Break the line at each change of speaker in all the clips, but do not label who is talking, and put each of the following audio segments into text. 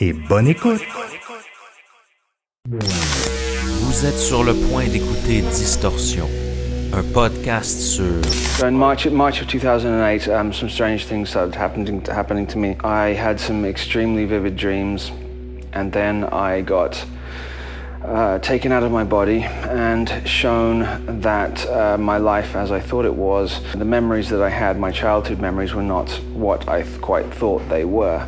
et bonne écoute.
Vous êtes sur le point d'écouter Distorsion, un podcast sur
So in March, March of 2008, um, some strange things started happening, happening to me. I had some extremely vivid dreams, and then I got uh, taken out of my body and shown that uh, my life as I thought it was, the memories that I had, my childhood memories, were not what I th- quite thought they were.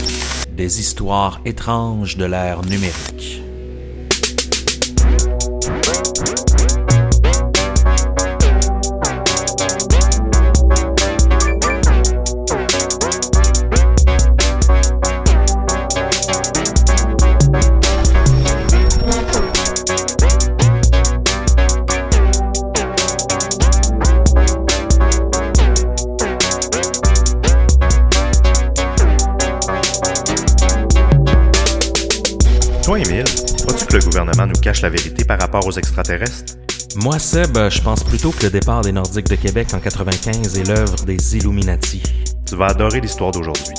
Des histoires étranges de l'ère numérique.
nous cache la vérité par rapport aux extraterrestres?
Moi, Seb, euh, je pense plutôt que le départ des Nordiques de Québec en 95 est l'œuvre des Illuminati.
Tu vas adorer l'histoire d'aujourd'hui.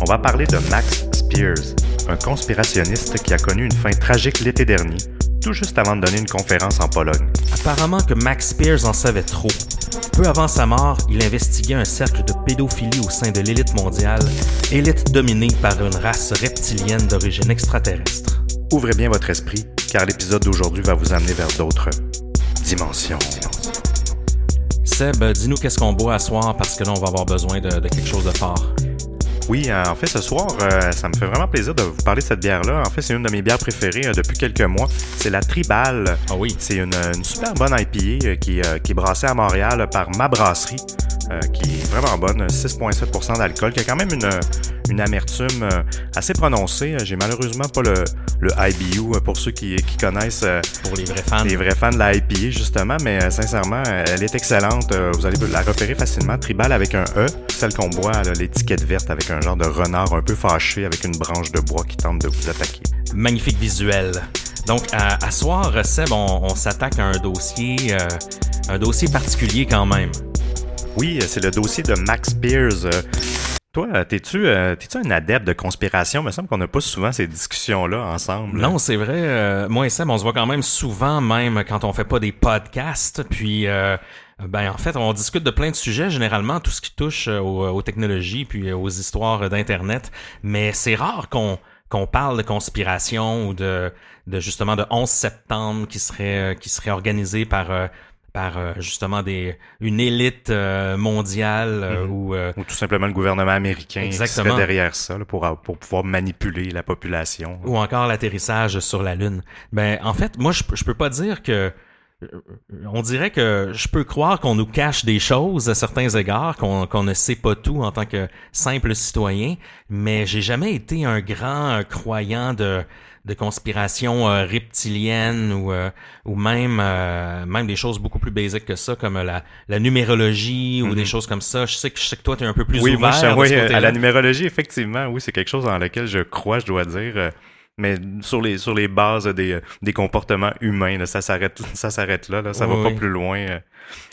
On va parler de Max Spears, un conspirationniste qui a connu une fin tragique l'été dernier, tout juste avant de donner une conférence en Pologne.
Apparemment que Max Spears en savait trop. Peu avant sa mort, il investiguait un cercle de pédophilie au sein de l'élite mondiale, élite dominée par une race reptilienne d'origine extraterrestre.
Ouvrez bien votre esprit, car l'épisode d'aujourd'hui va vous amener vers d'autres dimensions.
Seb, dis-nous qu'est-ce qu'on boit à soir parce que là, on va avoir besoin de, de quelque chose de fort.
Oui, euh, en fait, ce soir, euh, ça me fait vraiment plaisir de vous parler de cette bière-là. En fait, c'est une de mes bières préférées euh, depuis quelques mois. C'est la Tribal.
Ah oui.
C'est une, une super bonne IPA euh, qui, euh, qui est brassée à Montréal par ma brasserie, euh, qui est vraiment bonne, 6,7% d'alcool, qui a quand même une, une amertume euh, assez prononcée. J'ai malheureusement pas le, le IBU euh, pour ceux qui, qui connaissent euh,
Pour les vrais fans.
les vrais fans de la IPA, justement, mais sincèrement, elle est excellente. Vous allez la repérer facilement. Tribal avec un E, celle qu'on boit l'étiquette verte avec un genre de renard un peu fâché avec une branche de bois qui tente de vous attaquer.
Magnifique visuel. Donc, à, à soir, Seb, on, on s'attaque à un dossier, euh, un dossier particulier quand même.
Oui, c'est le dossier de Max. Euh, Toi, euh, t'es-tu euh, un adepte de conspiration? Il me semble qu'on n'a pas souvent ces discussions-là ensemble.
Non, c'est vrai. euh, moi et Seb, on se voit quand même souvent, même quand on fait pas des podcasts. Puis, euh, ben en fait, on discute de plein de sujets, généralement tout ce qui touche euh, aux, aux technologies puis aux histoires d'Internet. Mais c'est rare qu'on qu'on parle de conspiration ou de, de justement de 11 septembre qui serait qui serait organisé par par euh, justement des une élite euh, mondiale euh,
Mhm.
ou euh,
Ou tout simplement le gouvernement américain qui
Exactement.
serait derrière ça là, pour, pour pouvoir manipuler la population.
ou encore l'atterrissage sur la Lune. Ben, en fait, moi, je, je peux pas dire que. On dirait que je peux croire qu'on nous cache des choses à certains égards, qu'on qu'on ne sait pas tout en tant que simple citoyen, mais j'ai jamais été un grand croyant de de conspiration euh, reptilienne ou euh, ou même euh, même des choses beaucoup plus basiques que ça comme la, la numérologie ou des choses comme ça. Je sais que je sais que toi tu es un peu plus
Mhm. oui,
ouvert
moi, je,
de
oui, à la numérologie, effectivement, oui, c'est quelque chose dans lequel je crois, je dois dire. euh, mais sur les sur les bases des, euh, des comportements humains, là, ça s'arrête ça s'arrête là, là, ça
Oui,
va pas
oui.
plus loin euh,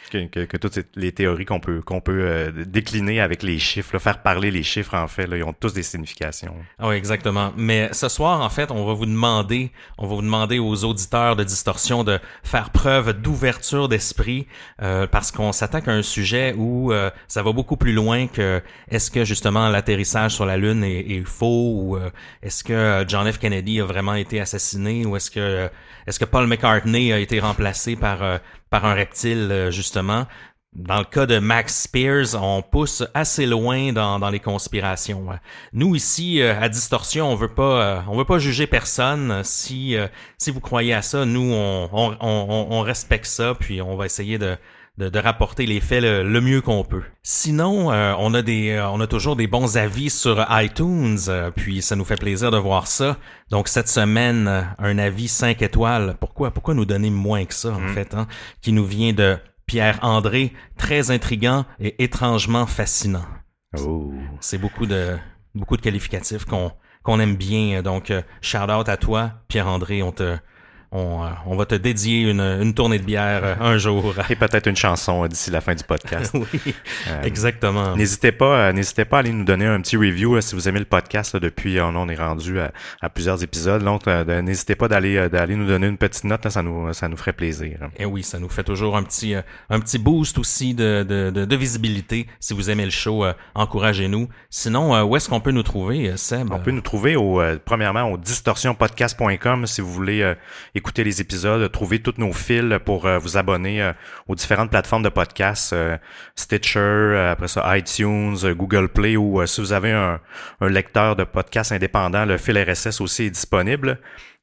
que, toutes les théories qu'on peut qu'on peut euh, décliner avec les chiffres, là, faire parler les chiffres en fait, là, ils ont tous des significations.
Ah Oui, exactement. Mais ce soir, en fait, on va vous demander, on va vous demander aux auditeurs de Distorsion de faire preuve d'ouverture d'esprit euh, parce qu'on s'attaque à un sujet où euh, ça va beaucoup plus loin que est-ce que justement l'atterrissage sur la Lune est, est faux ou est-ce que John F. Kennedy a vraiment été assassiné ou est-ce que est-ce que Paul McCartney a été remplacé par par un reptile euh, justement. Dans le cas de Max Spears, on pousse assez loin dans, les conspirations. Nous ici euh, à Distorsion, on veut pas euh, on veut pas juger personne. Si euh, si vous croyez à ça, nous on, on, on, on respecte ça, puis on va essayer de de, de rapporter les faits le, le mieux qu'on peut. Sinon, euh, on a des euh, on a toujours des bons avis sur iTunes, euh, puis ça nous fait plaisir de voir ça. Donc cette semaine, un avis 5 étoiles. Pourquoi pourquoi nous donner moins que ça en fait, hein, qui nous vient de Pierre André, très intrigant et étrangement fascinant.
Oh.
C'est beaucoup de beaucoup de qualificatifs qu'on qu'on aime bien. Donc shout out à toi, Pierre André. On te on, euh, on va te dédier une, une tournée de bière euh, un jour.
Et peut-être une chanson euh, d'ici la fin du podcast.
oui,
Euh,
exactement.
N'hésitez pas, n'hésitez pas à aller nous donner un petit review là, si vous aimez le podcast. là, depuis, on est rendu à, à plusieurs épisodes. Donc, n'hésitez pas d'aller d'aller nous donner une petite note. là, ça nous ça nous ferait plaisir.
Et Eh oui, ça nous fait toujours un petit un petit boost aussi de, de, de, de visibilité. Si vous aimez le show, euh, encouragez-nous. Sinon, euh, où est-ce qu'on peut nous trouver, Seb?
On peut nous trouver au premièrement au distorsionpodcast.com si vous voulez euh, écouter les épisodes, trouver tous nos fils pour euh, vous abonner euh, aux différentes plateformes de podcasts, euh, Stitcher, après ça iTunes, Google Play ou si vous avez un, un lecteur de podcasts indépendant, le fil RSS aussi est disponible.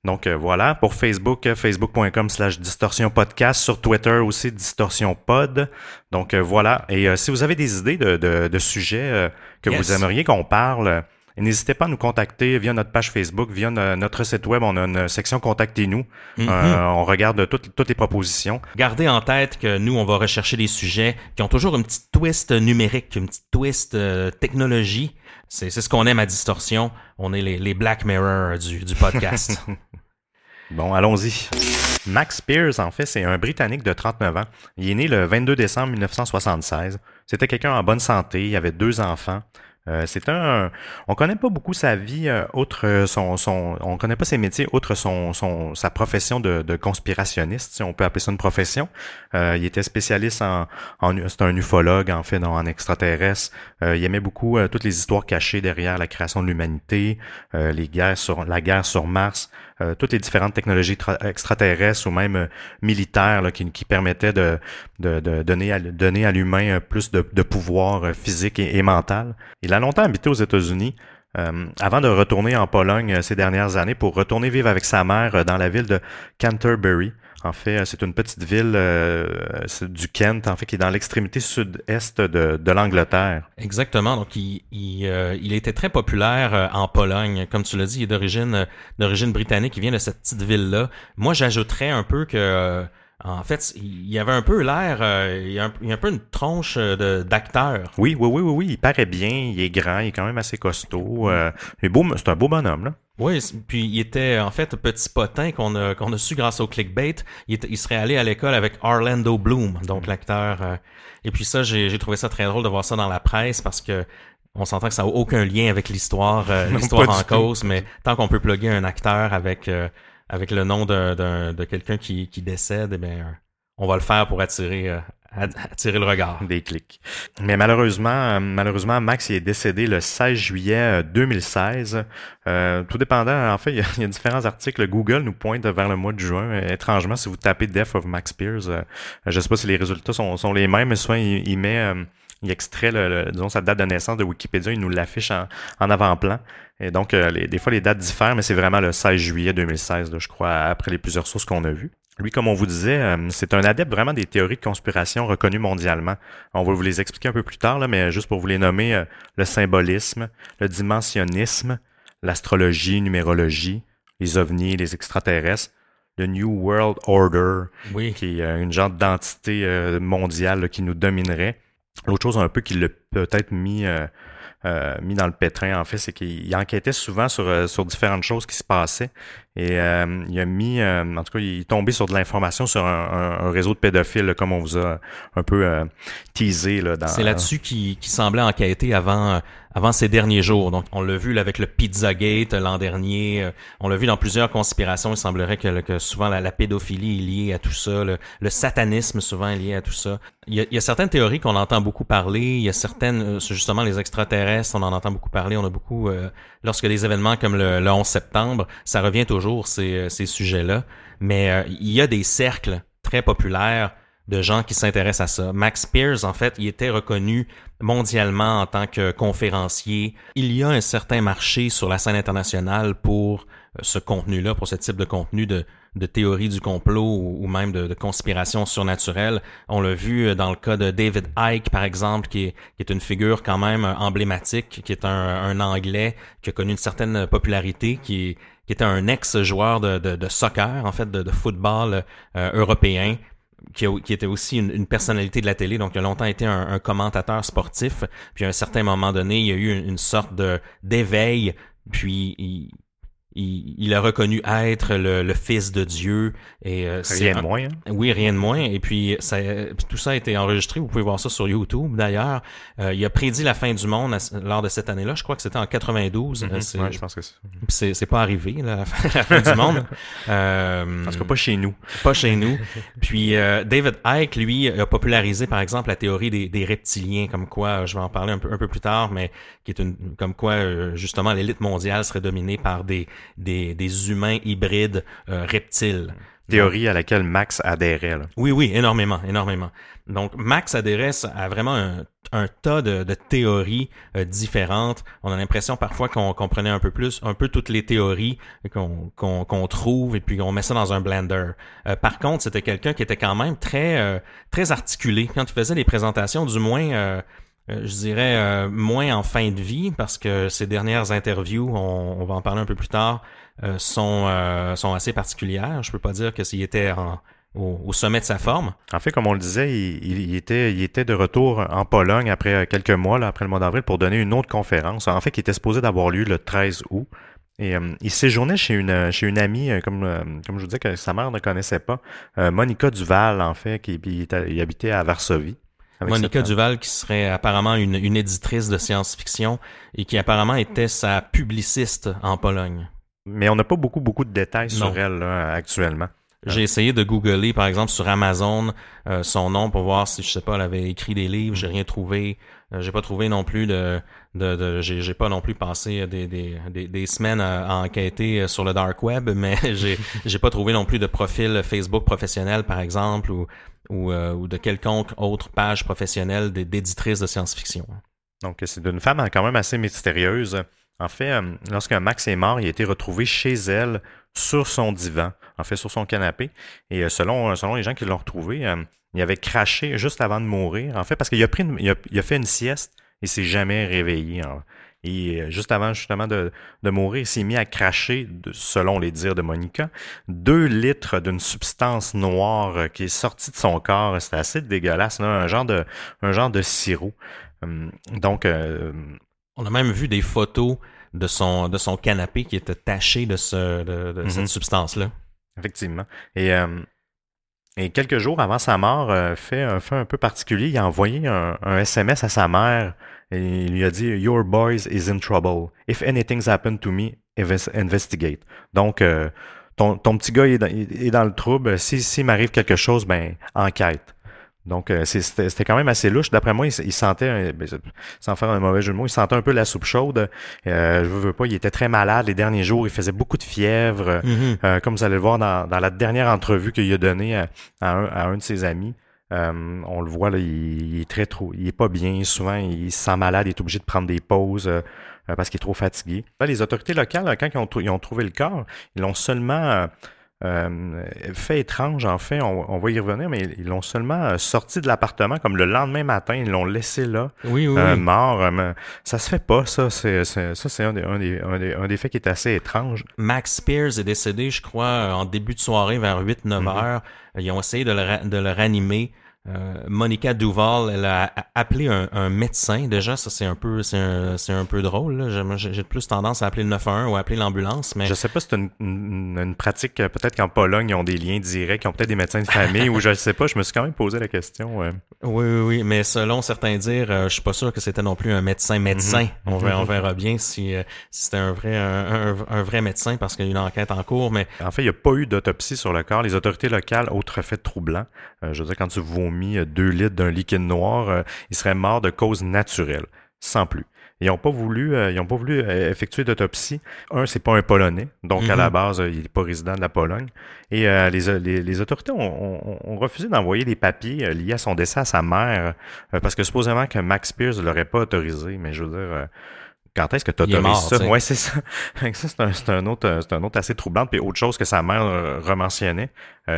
Donc euh, voilà, pour Facebook, euh, facebook.com slash distorsion podcast, sur Twitter aussi distorsion pod. Donc euh, voilà, et si vous avez des idées de, de, de sujets que
Yes.
vous aimeriez qu'on parle, n'hésitez pas à nous contacter via notre page Facebook, via no- notre site web, on a une section Contactez-nous.
Mhm.
Euh, on regarde toutes, toutes les propositions.
Gardez en tête que nous, on va rechercher des sujets qui ont toujours une petite twist numérique, une petite twist euh, technologie. C'est c'est ce qu'on aime à Distorsion. On est les, les Black Mirror du, du podcast.
Bon, allons-y. Max Spears, en fait, c'est un Britannique de 39 ans. Il est né le 22 décembre 1976. C'était quelqu'un en bonne santé. Il avait deux enfants. Euh, c'est un, on connaît pas beaucoup sa vie, euh, outre euh, son, son, on connaît pas ses métiers, outre son, son, sa profession de, conspirationniste, si on peut appeler ça une profession. Euh, il était spécialiste en, en c'est un ufologue en fait, en extraterrestre. Euh, il aimait beaucoup toutes les histoires cachées derrière la création de l'humanité, les guerres sur, la guerre sur Mars, euh, toutes les différentes technologies tra- extraterrestres ou même euh, militaires qui, permettaient de, donner à, l'humain euh, plus de, de pouvoir physique et, mental. Il a longtemps habité aux États-Unis. avant de retourner en Pologne ces dernières années pour retourner vivre avec sa mère dans la ville de Canterbury. En fait, euh, c'est une petite ville euh, du Kent, en fait, qui est dans l'extrémité sud-est de, de l'Angleterre.
Exactement. Donc, il, il, euh, il était très populaire en Pologne. Comme tu l'as dit, il est d'origine d'origine britannique. Il vient de cette petite ville-là. Moi, j'ajouterais un peu que, en fait, il y avait un peu l'air, euh, il, y a un, il y a un peu une tronche d'acteur.
Oui, oui, oui, oui, oui, il paraît bien, il est grand, il est quand même assez costaud. euh, c'est un beau bonhomme, là.
Oui, puis il était en fait petit potin qu'on a qu'on a su grâce au clickbait. Il, était- il serait allé à l'école avec Orlando Bloom, donc l'acteur. euh, et puis ça, j'ai trouvé ça très drôle de voir ça dans la presse parce que on s'entend que ça n'a aucun lien avec l'histoire euh, l'histoire en
tout.
cause, mais tant qu'on peut plugger un acteur avec euh, avec le nom d'un- d'un- de quelqu'un qui, qui décède, eh bien, on va le faire pour attirer euh, attirer le regard.
Des clics. Mais malheureusement, euh, malheureusement, Max est décédé le 16 juillet euh, 2016. Euh, tout dépendant, en fait, il y, a, différents articles. Google nous pointe vers le mois de juin. Euh, étrangement, si vous tapez Death of Max Spears, euh, je sais pas si les résultats sont, sont les mêmes, mais il, met, euh, il extrait, le, le- sa date de naissance de Wikipédia, il nous l'affiche en, en avant-plan. Et donc, euh, les- des fois, les dates diffèrent, mais c'est vraiment le 16 juillet 2016, là, je crois, après les plusieurs sources qu'on a vues. Lui, comme on vous disait, euh, c'est un adepte vraiment des théories de conspiration reconnues mondialement. On va vous les expliquer un peu plus tard, là, mais juste pour vous les nommer, euh, le symbolisme, le dimensionnisme, l'astrologie, numérologie, les ovnis, les extraterrestres. Le New World Order,
Oui.
qui est euh, une genre d'entité mondiale là, qui nous dominerait. L'autre chose un peu qui l'a peut-être mis, mis dans le pétrin, en fait, c'est qu'il il enquêtait souvent sur, sur différentes choses qui se passaient. Et euh, il a mis, euh, en tout cas, il est tombé sur de l'information sur un, un- un réseau de pédophiles, comme on vous a un peu euh, teasé. Là, dans,
C'est là-dessus qui semblait enquêter avant, euh, avant ces derniers jours. Donc, on l'a vu là, avec le Pizzagate euh, l'an dernier. euh, On l'a vu dans plusieurs conspirations. Il semblerait que, que souvent la, pédophilie est liée à tout ça. Le, le satanisme souvent est lié à tout ça. Il y a, il y a certaines théories qu'on entend beaucoup parler. Il y a certaines, justement les extraterrestres, on en entend beaucoup parler. On a beaucoup, lorsque des événements comme le, le 11 septembre, ça revient toujours ces, euh, ces sujets-là. Mais euh, il y a des cercles très populaires de gens qui s'intéressent à ça. Max Pierce, en fait, il était reconnu mondialement en tant que conférencier. Il y a un certain marché sur la scène internationale pour euh, ce contenu-là, pour ce type de contenu de, théorie du complot ou, même de, conspiration surnaturelle. On l'a vu dans le cas de David Icke, par exemple, qui est, une figure quand même emblématique, qui est un, un Anglais qui a connu une certaine popularité, qui est était un ex-joueur de, de, soccer, en fait, de, football euh, européen, qui, qui était aussi une, personnalité de la télé, donc il a longtemps été un, commentateur sportif. Puis à un certain moment donné, il y a eu une, sorte d'éveil, puis il, il, il a reconnu être le, le fils de Dieu. Et euh,
Rien de
un-
moins. hein.
oui, rien de moins. Et puis, ça, tout ça a été enregistré. Vous pouvez voir ça sur YouTube, d'ailleurs. Euh, il a prédit la fin du monde à- lors de cette année-là. Je crois que c'était en 92. Euh, c'est,
Mhm. Ouais, je pense que c'est.
c'est, pas arrivé, là, la, fin, la fin du monde. Euh,
En tout cas, pas chez nous.
pas chez nous. Puis euh, David Icke, lui, a popularisé, par exemple, la théorie des, des reptiliens, comme quoi, euh, je vais en parler un peu, un peu plus tard, mais qui est une, comme quoi, euh, justement, l'élite mondiale serait dominée par des, des, des humains hybrides euh, reptiles.
Théorie à laquelle Max adhérait. Là.
Oui, oui, énormément, énormément. Donc, Max adresse à vraiment un, un tas de, de théories euh, différentes. On a l'impression parfois qu'on comprenait un peu plus, un peu toutes les théories qu'on trouve et puis on met ça dans un blender. Euh, par contre, c'était quelqu'un qui était quand même très euh, très articulé quand il faisait des présentations, du moins. Euh, je dirais euh, moins en fin de vie parce que ses dernières interviews, on, on va en parler un peu plus tard, euh, sont euh, sont assez particulières. Je peux pas dire que s'il était en, au, au sommet de sa forme.
En fait, comme on le disait, il, il- était, il était de retour en Pologne après euh, quelques mois, là, après le mois d'avril, pour donner une autre conférence. En fait, qui était supposée d'avoir lieu le 13 août. Et euh, il séjournait chez une, chez une amie, euh, comme, comme je vous disais, que sa mère ne connaissait pas, Monica Duval, en fait, qui habitait à Varsovie.
Monica
cette-
Duval, qui serait apparemment une, une éditrice de science-fiction et qui apparemment était sa publiciste en Pologne.
Mais on n'a pas beaucoup, beaucoup de détails
Non.
sur elle là, actuellement.
J'ai essayé de googler, par exemple, sur Amazon, euh, son nom pour voir si, je sais pas, elle avait écrit des livres. J'ai rien trouvé. Euh, j'ai pas trouvé non plus de, de, de- j'ai, pas non plus passé des, des, des, des semaines à, enquêter euh, sur le dark web, mais j'ai, j'ai pas trouvé non plus de profil Facebook professionnel, par exemple, ou, ou, euh, ou de quelconque autre page professionnelle d'éditrice de science-fiction.
Donc, c'est d'une femme quand même assez mystérieuse. En fait, euh, lorsque Max est mort, il a été retrouvé chez elle sur son divan, en fait, sur son canapé. Et euh, selon, selon les gens qui l'ont retrouvé, euh, il avait craché juste avant de mourir. En fait, parce qu'il a, pris une- il a, il a fait une sieste et s'est jamais réveillé. hein. Et euh, juste avant justement de, de mourir, il s'est mis à cracher, selon les dires de Monica, deux litres d'une substance noire euh, qui est sortie de son corps. C'était assez dégueulasse, là, un genre de, un genre de sirop. Hum, Donc, euh,
On a même vu des photos de son, de son canapé qui était taché de, ce, de, de cette substance-là.
Effectivement. Et, euh, et quelques jours avant sa mort, euh, fait un fait un peu particulier. Il a envoyé un, un SMS à sa mère et il lui a dit Your boys is in trouble. If anything's happened to me, inves- investigate. Donc, euh, ton, ton petit gars est dans, est dans le trouble. Si s'il m'arrive quelque chose, ben enquête. Donc, euh, c'était quand même assez louche. D'après moi, il, sentait, ben, sans faire un mauvais jeu de mots, il sentait un peu la soupe chaude. Euh, je veux, veux pas, il était très malade les derniers jours. Il faisait beaucoup de fièvre.
Mhm.
Euh, comme vous allez le voir dans, dans la dernière entrevue qu'il a donnée à, à un, à un de ses amis, euh, on le voit, là, il, il est très trop, il est pas bien. Souvent, il se sent malade, il est obligé de prendre des pauses euh, euh, parce qu'il est trop fatigué. Là, les autorités locales, quand ils ont, trou- ils ont trouvé le corps, ils l'ont seulement euh, Euh, fait étrange, en fait, on, va y revenir, mais ils l'ont seulement euh, sorti de l'appartement comme le lendemain matin, ils l'ont laissé là,
oui, oui,
euh, mort. ça se fait pas, ça. C'est, ça, c'est un, des, faits qui est assez étrange.
Max Spears est décédé, je crois, en début de soirée vers 8-9 mm-hmm. heures. Ils ont essayé de le, de le ranimer. Euh, Monica Duval, elle a appelé un, médecin. Déjà, ça c'est un peu, c'est un, peu drôle. J'ai plus tendance à appeler le 911 ou à appeler l'ambulance. Mais
je sais pas c'est une, pratique. Peut-être qu'en Pologne, ils ont des liens directs, ils ont peut-être des médecins de famille ou je sais pas. Je me suis quand même posé la question.
Oui, oui, oui. Mais selon certains dires, euh, je suis pas sûr que c'était non plus un médecin médecin. Mhm. on, verra, on, verra, bien si, si c'était un vrai, un, vrai médecin parce qu'il y a une enquête en cours. Mais
en fait, il n'y a pas eu d'autopsie sur le corps. Les autorités locales, autre fait troublant. je veux dire, quand tu vomis mis euh, deux litres d'un liquide noir, euh, il serait mort de cause naturelle, sans plus. Ils n'ont pas voulu, euh, ils ont pas voulu effectuer d'autopsie. Un, c'est pas un Polonais, donc à la mhm. base, il n'est pas résident de la Pologne. Et les, autorités ont, refusé d'envoyer des papiers liés à son décès à sa mère, parce que supposément que Max Pierce ne l'aurait pas autorisé. Mais je veux dire, quand est-ce que tu autorises ça? Oui, c'est ça. ça c'est un, autre, c'est un autre assez troublant. Puis autre chose que sa mère rementionnait,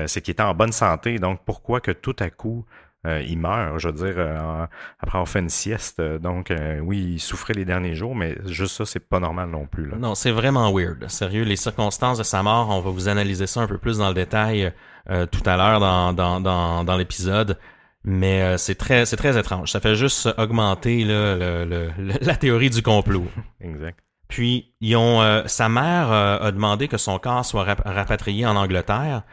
c'est qu'il était en bonne santé. Donc pourquoi que tout à coup euh, il meurt, je veux dire, euh, après avoir fait une sieste. Donc, euh, oui, il souffrait les derniers jours, mais juste ça, c'est pas normal non plus. Là.
Non, c'est vraiment weird. Sérieux, les circonstances de sa mort, on va vous analyser ça un peu plus dans le détail tout à l'heure dans, dans, dans, dans l'épisode. Mais c'est très c'est très étrange. Ça fait juste augmenter là, le, la théorie du complot.
exact.
Puis ils ont sa mère a demandé que son corps soit rapatrié en Angleterre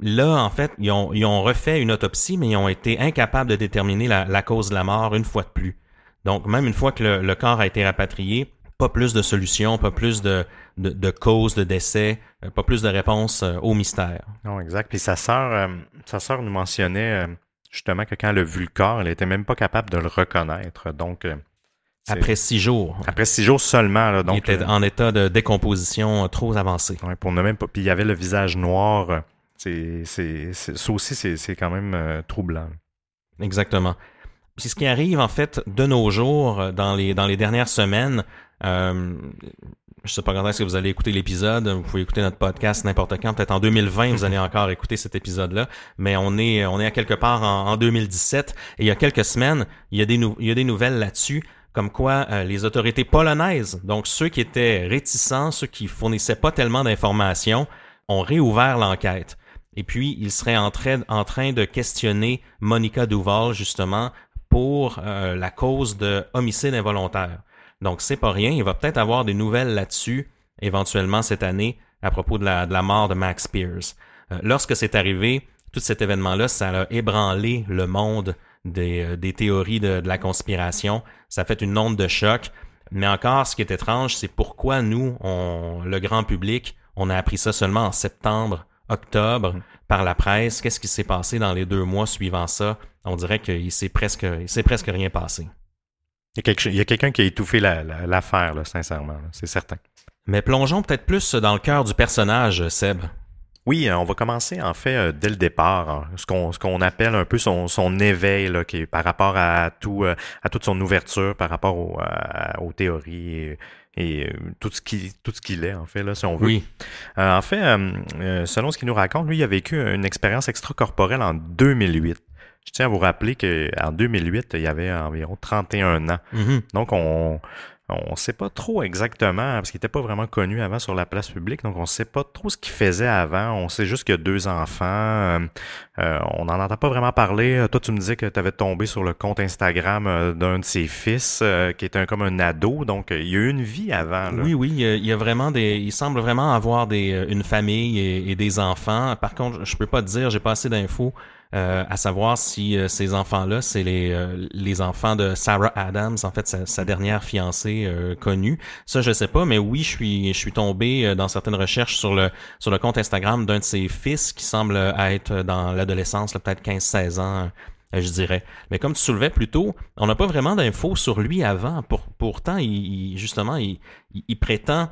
là, en fait, ils ont, ils ont, refait une autopsie, mais ils ont été incapables de déterminer la, cause de la mort une fois de plus. Donc, même une fois que le, corps a été rapatrié, pas plus de solutions, pas plus de, de, de causes de décès, euh, pas plus de réponses euh, au mystère.
Non, exact. Puis sa sœur, euh, sa sœur nous mentionnait justement que quand elle a vu le corps, elle était même pas capable de le reconnaître. Donc,
après six jours.
Après six jours seulement. Là, donc,
il était en état de décomposition trop avancé.
Ouais, pour ne même pas. Puis il y avait le visage noir c'est, c'est, ça aussi, c'est, quand même euh, troublant.
Exactement. C'est ce qui arrive, en fait, de nos jours, euh, dans les, dans les dernières semaines. Euh, je sais pas quand est-ce que vous allez écouter l'épisode. Vous pouvez écouter notre podcast n'importe quand. Peut-être en 2020, vous allez encore écouter cet épisode-là. Mais on est, on est à quelque part en, 2017. Et il y a quelques semaines, il y a des, il y a des nouvelles là-dessus comme quoi euh, les autorités polonaises, donc ceux qui étaient réticents, ceux qui fournissaient pas tellement d'informations, ont réouvert l'enquête. Et puis, il serait en train, de questionner Monica Duval, justement, pour euh, la cause de homicide involontaire. Donc, c'est pas rien. Il va peut-être avoir des nouvelles là-dessus, éventuellement cette année, à propos de la, mort de Max Spears. Euh, lorsque c'est arrivé, tout cet événement-là, ça a ébranlé le monde des, euh, théories de, la conspiration. Ça a fait une onde de choc. Mais encore, ce qui est étrange, c'est pourquoi nous, le grand public, on a appris ça seulement en septembre octobre mm. par la presse. Qu'est-ce qui s'est passé dans les deux mois suivant ça? On dirait qu'il s'est presque, il s'est presque rien passé.
Il y a quelqu'un qui a étouffé l'affaire, sincèrement, c'est certain.
Mais plongeons peut-être plus dans le cœur du personnage, Seb.
Oui, on va commencer en fait euh, dès le départ, hein, ce qu'on ce qu'on appelle un peu son, son éveil là, qui est par rapport à tout euh, à toute son ouverture, par rapport aux théories et tout ce qui tout ce qu'il est en fait là si on veut.
Oui.
en fait, selon ce qu'il nous raconte, lui, il a vécu une expérience extracorporelle en 2008. Je tiens à vous rappeler qu'en 2008, il y avait environ 31 ans.
Mm-hmm.
Donc, on, on ne sait pas trop exactement, parce qu'il n'était pas vraiment connu avant sur la place publique, donc on ne sait pas trop ce qu'il faisait avant. On sait juste qu'il a deux enfants. Euh, euh, on n'en entend pas vraiment parler. Toi, tu me disais que tu avais tombé sur le compte Instagram euh, d'un de ses fils, qui un, comme un ado, donc il y a eu une vie avant.
Oui, oui, il y, a, vraiment des. Il semble vraiment avoir des, une famille et, et des enfants. Par contre, je peux pas te dire, j'ai pas assez d'infos. Euh, à savoir si euh, ces enfants-là, c'est les, euh, les enfants de Sarah Adams, en fait, sa, dernière fiancée connue. Ça, je sais pas, mais oui, je suis, je suis tombé dans certaines recherches sur le, sur le compte Instagram d'un de ses fils qui semble être dans l'adolescence, peut-être 15-16 ans. Je dirais. Mais comme tu soulevais plus tôt, on n'a pas vraiment d'infos sur lui avant. Pour, pourtant, il, justement, il, il prétend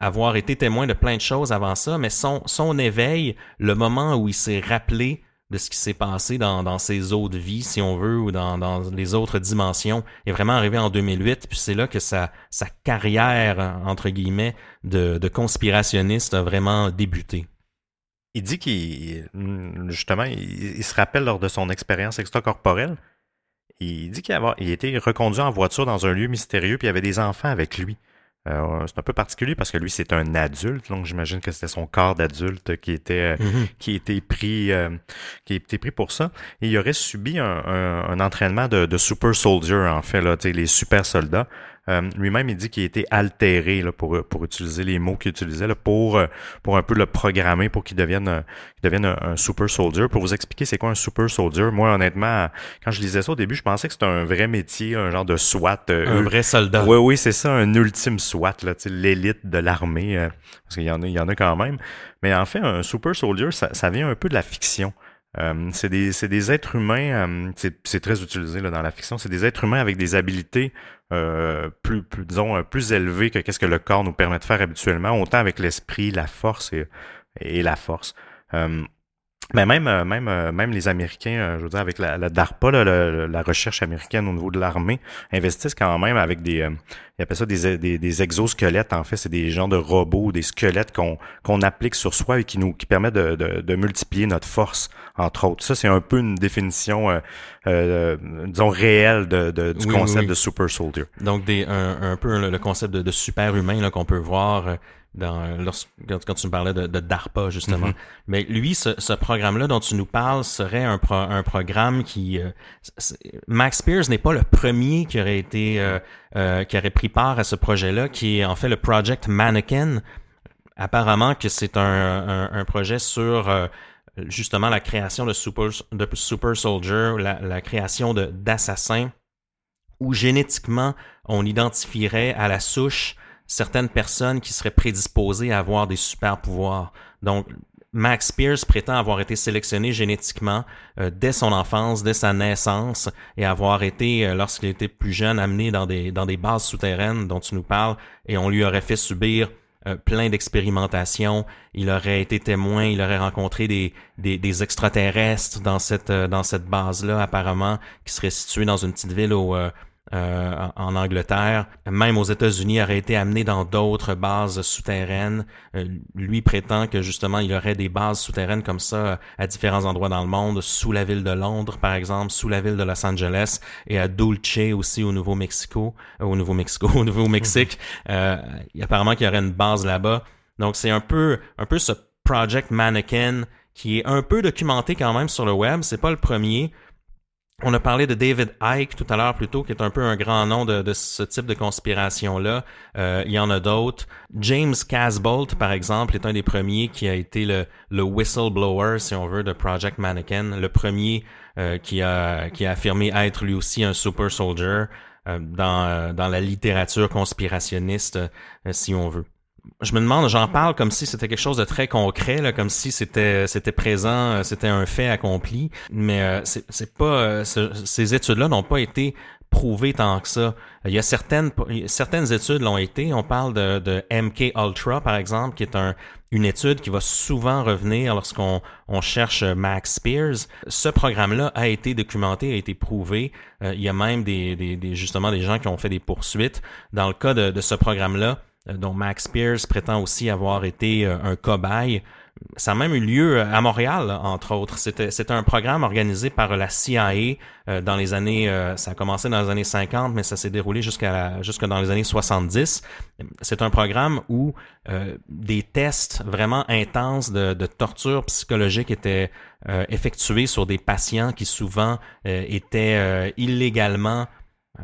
avoir été témoin de plein de choses avant ça, mais son, son éveil, le moment où il s'est rappelé de ce qui s'est passé dans, dans ses autres vies, si on veut, ou dans, dans les autres dimensions, est vraiment arrivé en 2008. Puis c'est là que sa, sa carrière, entre guillemets, de, de conspirationniste a vraiment débuté.
il dit qu'il, justement, il, se rappelle lors de son expérience extracorporelle, il dit qu'il a, il été reconduit en voiture dans un lieu mystérieux, puis il y avait des enfants avec lui. Euh, c'est un peu particulier parce que lui, c'est un adulte, donc j'imagine que c'était son corps d'adulte qui était euh, mm-hmm. qui était pris euh, qui était pris pour ça. Et il aurait subi un, un, entraînement de, de, super soldier, en fait, là, les super soldats. Euh, lui-même, il dit qu'il a été altéré là, pour, pour utiliser les mots qu'il utilisait là, pour, euh, pour un peu le programmer pour qu'il devienne, euh, devienne un, super soldier. Pour vous expliquer c'est quoi un super soldier, moi honnêtement, quand je lisais ça au début, je pensais que c'était un vrai métier, un genre de SWAT.
un vrai soldat.
Oui, oui, c'est ça, un ultime SWAT, là, l'élite de l'armée, parce qu'il y en a, il y en a quand même. Mais en fait, un super soldier, ça, ça vient un peu de la fiction. Euh, c'est des, des, êtres humains, euh, c'est très utilisé là, dans la fiction, c'est des êtres humains avec des habiletés euh, plus, plus, disons, plus élevées que qu'est-ce que le corps nous permet de faire habituellement, autant avec l'esprit, la force et, et la force. Mais même, euh, même, euh, même les Américains, euh, je veux dire, avec la, DARPA, la, recherche américaine au niveau de l'armée, investissent quand même avec des, ils appellent ça des, des, exosquelettes. En fait, c'est des genres de robots, des squelettes qu'on qu'on applique sur soi et qui nous qui permettent de, de, de multiplier notre force, entre autres. Ça, c'est un peu une définition, disons, réelle de, du concept de super soldier.
Donc, des, un, un peu le, concept de, super humain qu'on peut voir dans, quand tu me parlais de, DARPA, justement. Mm-hmm. Mais lui, ce, programme-là dont tu nous parles serait un, un programme qui... Euh, Max Pierce n'est pas le premier qui aurait été... Euh, euh, qui aurait pris part à ce projet-là, qui est en fait le Project Mannequin. Apparemment que c'est un, un, projet sur justement la création de Super, de super Soldier, la, la création d'assassins, où génétiquement on identifierait à la souche certaines personnes qui seraient prédisposées à avoir des super pouvoirs. Donc, Max Pierce prétend avoir été sélectionné génétiquement euh, dès son enfance, dès sa naissance, et avoir été, euh, lorsqu'il était plus jeune, amené dans des, dans des bases souterraines dont tu nous parles, et on lui aurait fait subir euh, plein d'expérimentations. Il aurait été témoin, il aurait rencontré des, des, des extraterrestres dans cette, dans cette base-là, apparemment, qui serait située dans une petite ville au, euh, en Angleterre, même aux États-Unis, aurait été amené dans d'autres bases souterraines. Euh, lui prétend que justement il y aurait des bases souterraines comme ça à différents endroits dans le monde, sous la ville de Londres par exemple, sous la ville de Los Angeles et à Dulce aussi au Nouveau-Mexico, euh, au Nouveau-Mexico, au Nouveau-Mexique. Euh, apparemment qu'il y aurait une base là-bas. Donc c'est un peu un peu ce Project Mannequin qui est un peu documenté quand même sur le web. C'est pas le premier. On a parlé de David Icke tout à l'heure plutôt, qui est un peu un grand nom de, ce type de conspiration-là. Euh, il y en a d'autres. James Casbolt, par exemple, est un des premiers qui a été le, le whistleblower, si on veut, de Project Mannequin. Le premier euh, qui, a, affirmé être lui aussi un super soldier euh, dans la littérature conspirationniste, si on veut je me demande, j'en parle comme si c'était quelque chose de très concret, là, comme si c'était c'était présent, euh, c'était un fait accompli, mais euh, c'est pas euh, ces études-là n'ont pas été prouvées tant que ça. Il y a certaines certaines études l'ont été. On parle de, de MK Ultra par exemple, qui est un une étude qui va souvent revenir lorsqu'on on cherche Max Spears. Ce programme-là a été documenté, a été prouvé. il y a même des, des, justement des gens qui ont fait des poursuites. Dans le cas de, de ce programme-là, euh, dont Max Pierce prétend aussi avoir été euh, un cobaye. Ça a même eu lieu euh, à Montréal, entre autres. C'était un programme organisé par la CIA dans les années, ça a commencé dans les années 50, mais ça s'est déroulé jusqu'à jusque dans les années 70. C'est un programme où des tests vraiment intenses de, de torture psychologique étaient effectués sur des patients qui souvent étaient illégalement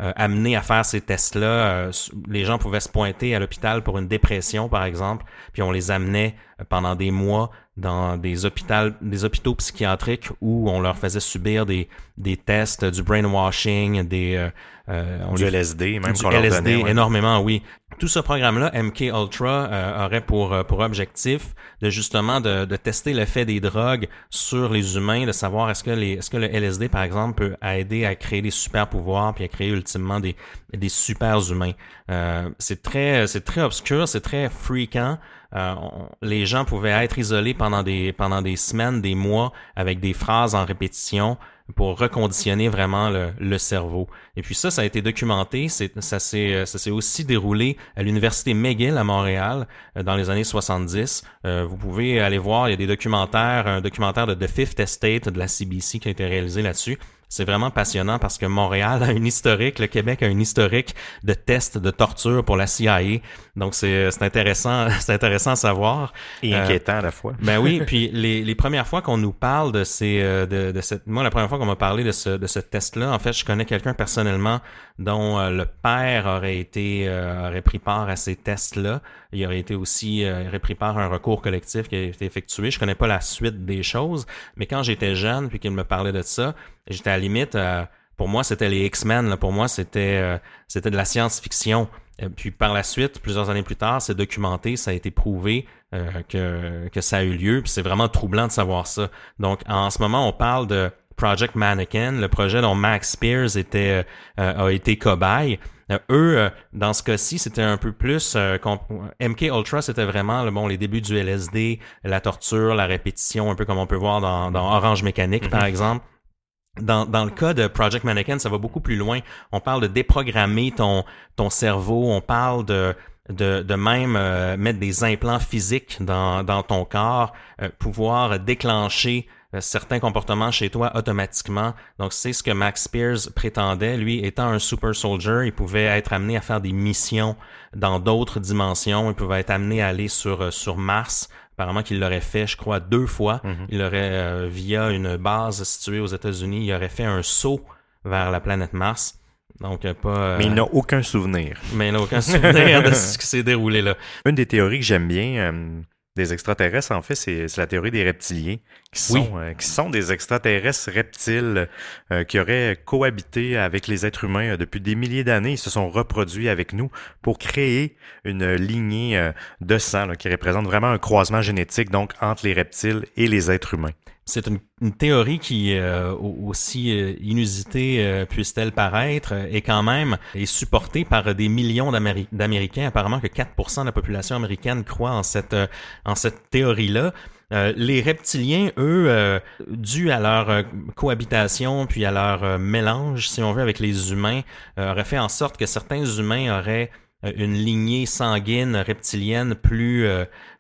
euh, amenés à faire ces tests-là. Euh, les gens pouvaient se pointer à l'hôpital pour une dépression, par exemple, puis on les amenait pendant des mois dans des hôpitaux, des hôpitaux psychiatriques où on leur faisait subir des, des tests, du brainwashing, des
euh, du LSD, même
du LSD, énormément, oui. Tout ce programme-là, MK Ultra, euh, aurait pour pour objectif de justement de, de tester l'effet des drogues sur les humains, de savoir est-ce que les est-ce que le LSD par exemple peut aider à créer des super pouvoirs puis à créer ultimement des des super humains. Euh, c'est très c'est très obscur, c'est très fréquent. Euh, les gens pouvaient être isolés pendant des pendant des semaines, des mois avec des phrases en répétition pour reconditionner vraiment le, le, cerveau. Et puis ça, ça a été documenté. S'est, ça s'est aussi déroulé à l'université McGill à Montréal euh, dans les années 70. Euh, vous pouvez aller voir, il y a des documentaires, un documentaire de The Fifth Estate de la CBC qui a été réalisé là-dessus. C'est vraiment passionnant parce que Montréal a une historique, le Québec a une historique de tests de torture pour la CIA. Donc c'est intéressant, c'est intéressant à savoir.
Et inquiétant à la fois.
Ben oui, puis les, les premières fois qu'on nous parle de ces euh, de, de cette moi la première fois qu'on m'a parlé de ce de ce test-là, en fait, je connais quelqu'un personnellement dont euh, le père aurait été euh, aurait pris part à ces tests-là. Il aurait été aussi euh, aurait pris part à un recours collectif qui a été effectué. Je connais pas la suite des choses, mais quand j'étais jeune puis qu'il me parlait de ça, j'étais à la limite pour moi, c'était les X-Men. Pour moi, c'était c'était de la science-fiction. Puis par la suite, plusieurs années plus tard, c'est documenté, ça a été prouvé que, que ça a eu lieu. Puis c'est vraiment troublant de savoir ça. Donc en ce moment, on parle de Project Mannequin, le projet dont Max Spears était, euh, a été cobaye. Euh, eux, euh, dans ce cas-ci, c'était un peu plus MK Ultra, c'était vraiment bon les débuts du LSD, la torture, la répétition, un peu comme on peut voir dans, dans Orange Mécanique, par mhm. exemple. Dans, dans le cas de Project Mannequin, ça va beaucoup plus loin. On parle de déprogrammer ton, ton cerveau, on parle de, de, de même mettre des implants physiques dans, dans ton corps, pouvoir déclencher euh, certains comportements chez toi automatiquement. Donc, c'est ce que Max Spears prétendait. Lui, étant un super soldier, il pouvait être amené à faire des missions dans d'autres dimensions. Il pouvait être amené à aller sur, euh, sur Mars. Apparemment qu'il l'aurait fait, je crois, deux fois. Mhm. Il aurait, euh, via une base située aux États-Unis, il aurait fait un saut vers la planète Mars. Donc, pas.
mais il n'a aucun souvenir.
Mais il n'a aucun souvenir de ce qui s'est déroulé là.
Une des théories que j'aime bien, des extraterrestres, en fait, c'est la théorie des reptiliens, qui sont, euh, qui sont des extraterrestres reptiles euh, qui auraient cohabité avec les êtres humains euh, depuis des milliers d'années. Ils se sont reproduits avec nous pour créer une lignée de sang qui représente vraiment un croisement génétique donc entre les reptiles et les êtres humains.
C'est une, théorie qui, euh, aussi euh, inusitée euh, puisse-t-elle paraître, est quand même est supportée par des millions d'Américains. Apparemment que 4% de la population américaine croit en cette, en cette théorie-là. les reptiliens, eux, dû à leur cohabitation puis à leur mélange, si on veut, avec les humains, auraient fait en sorte que certains humains auraient une lignée sanguine reptilienne plus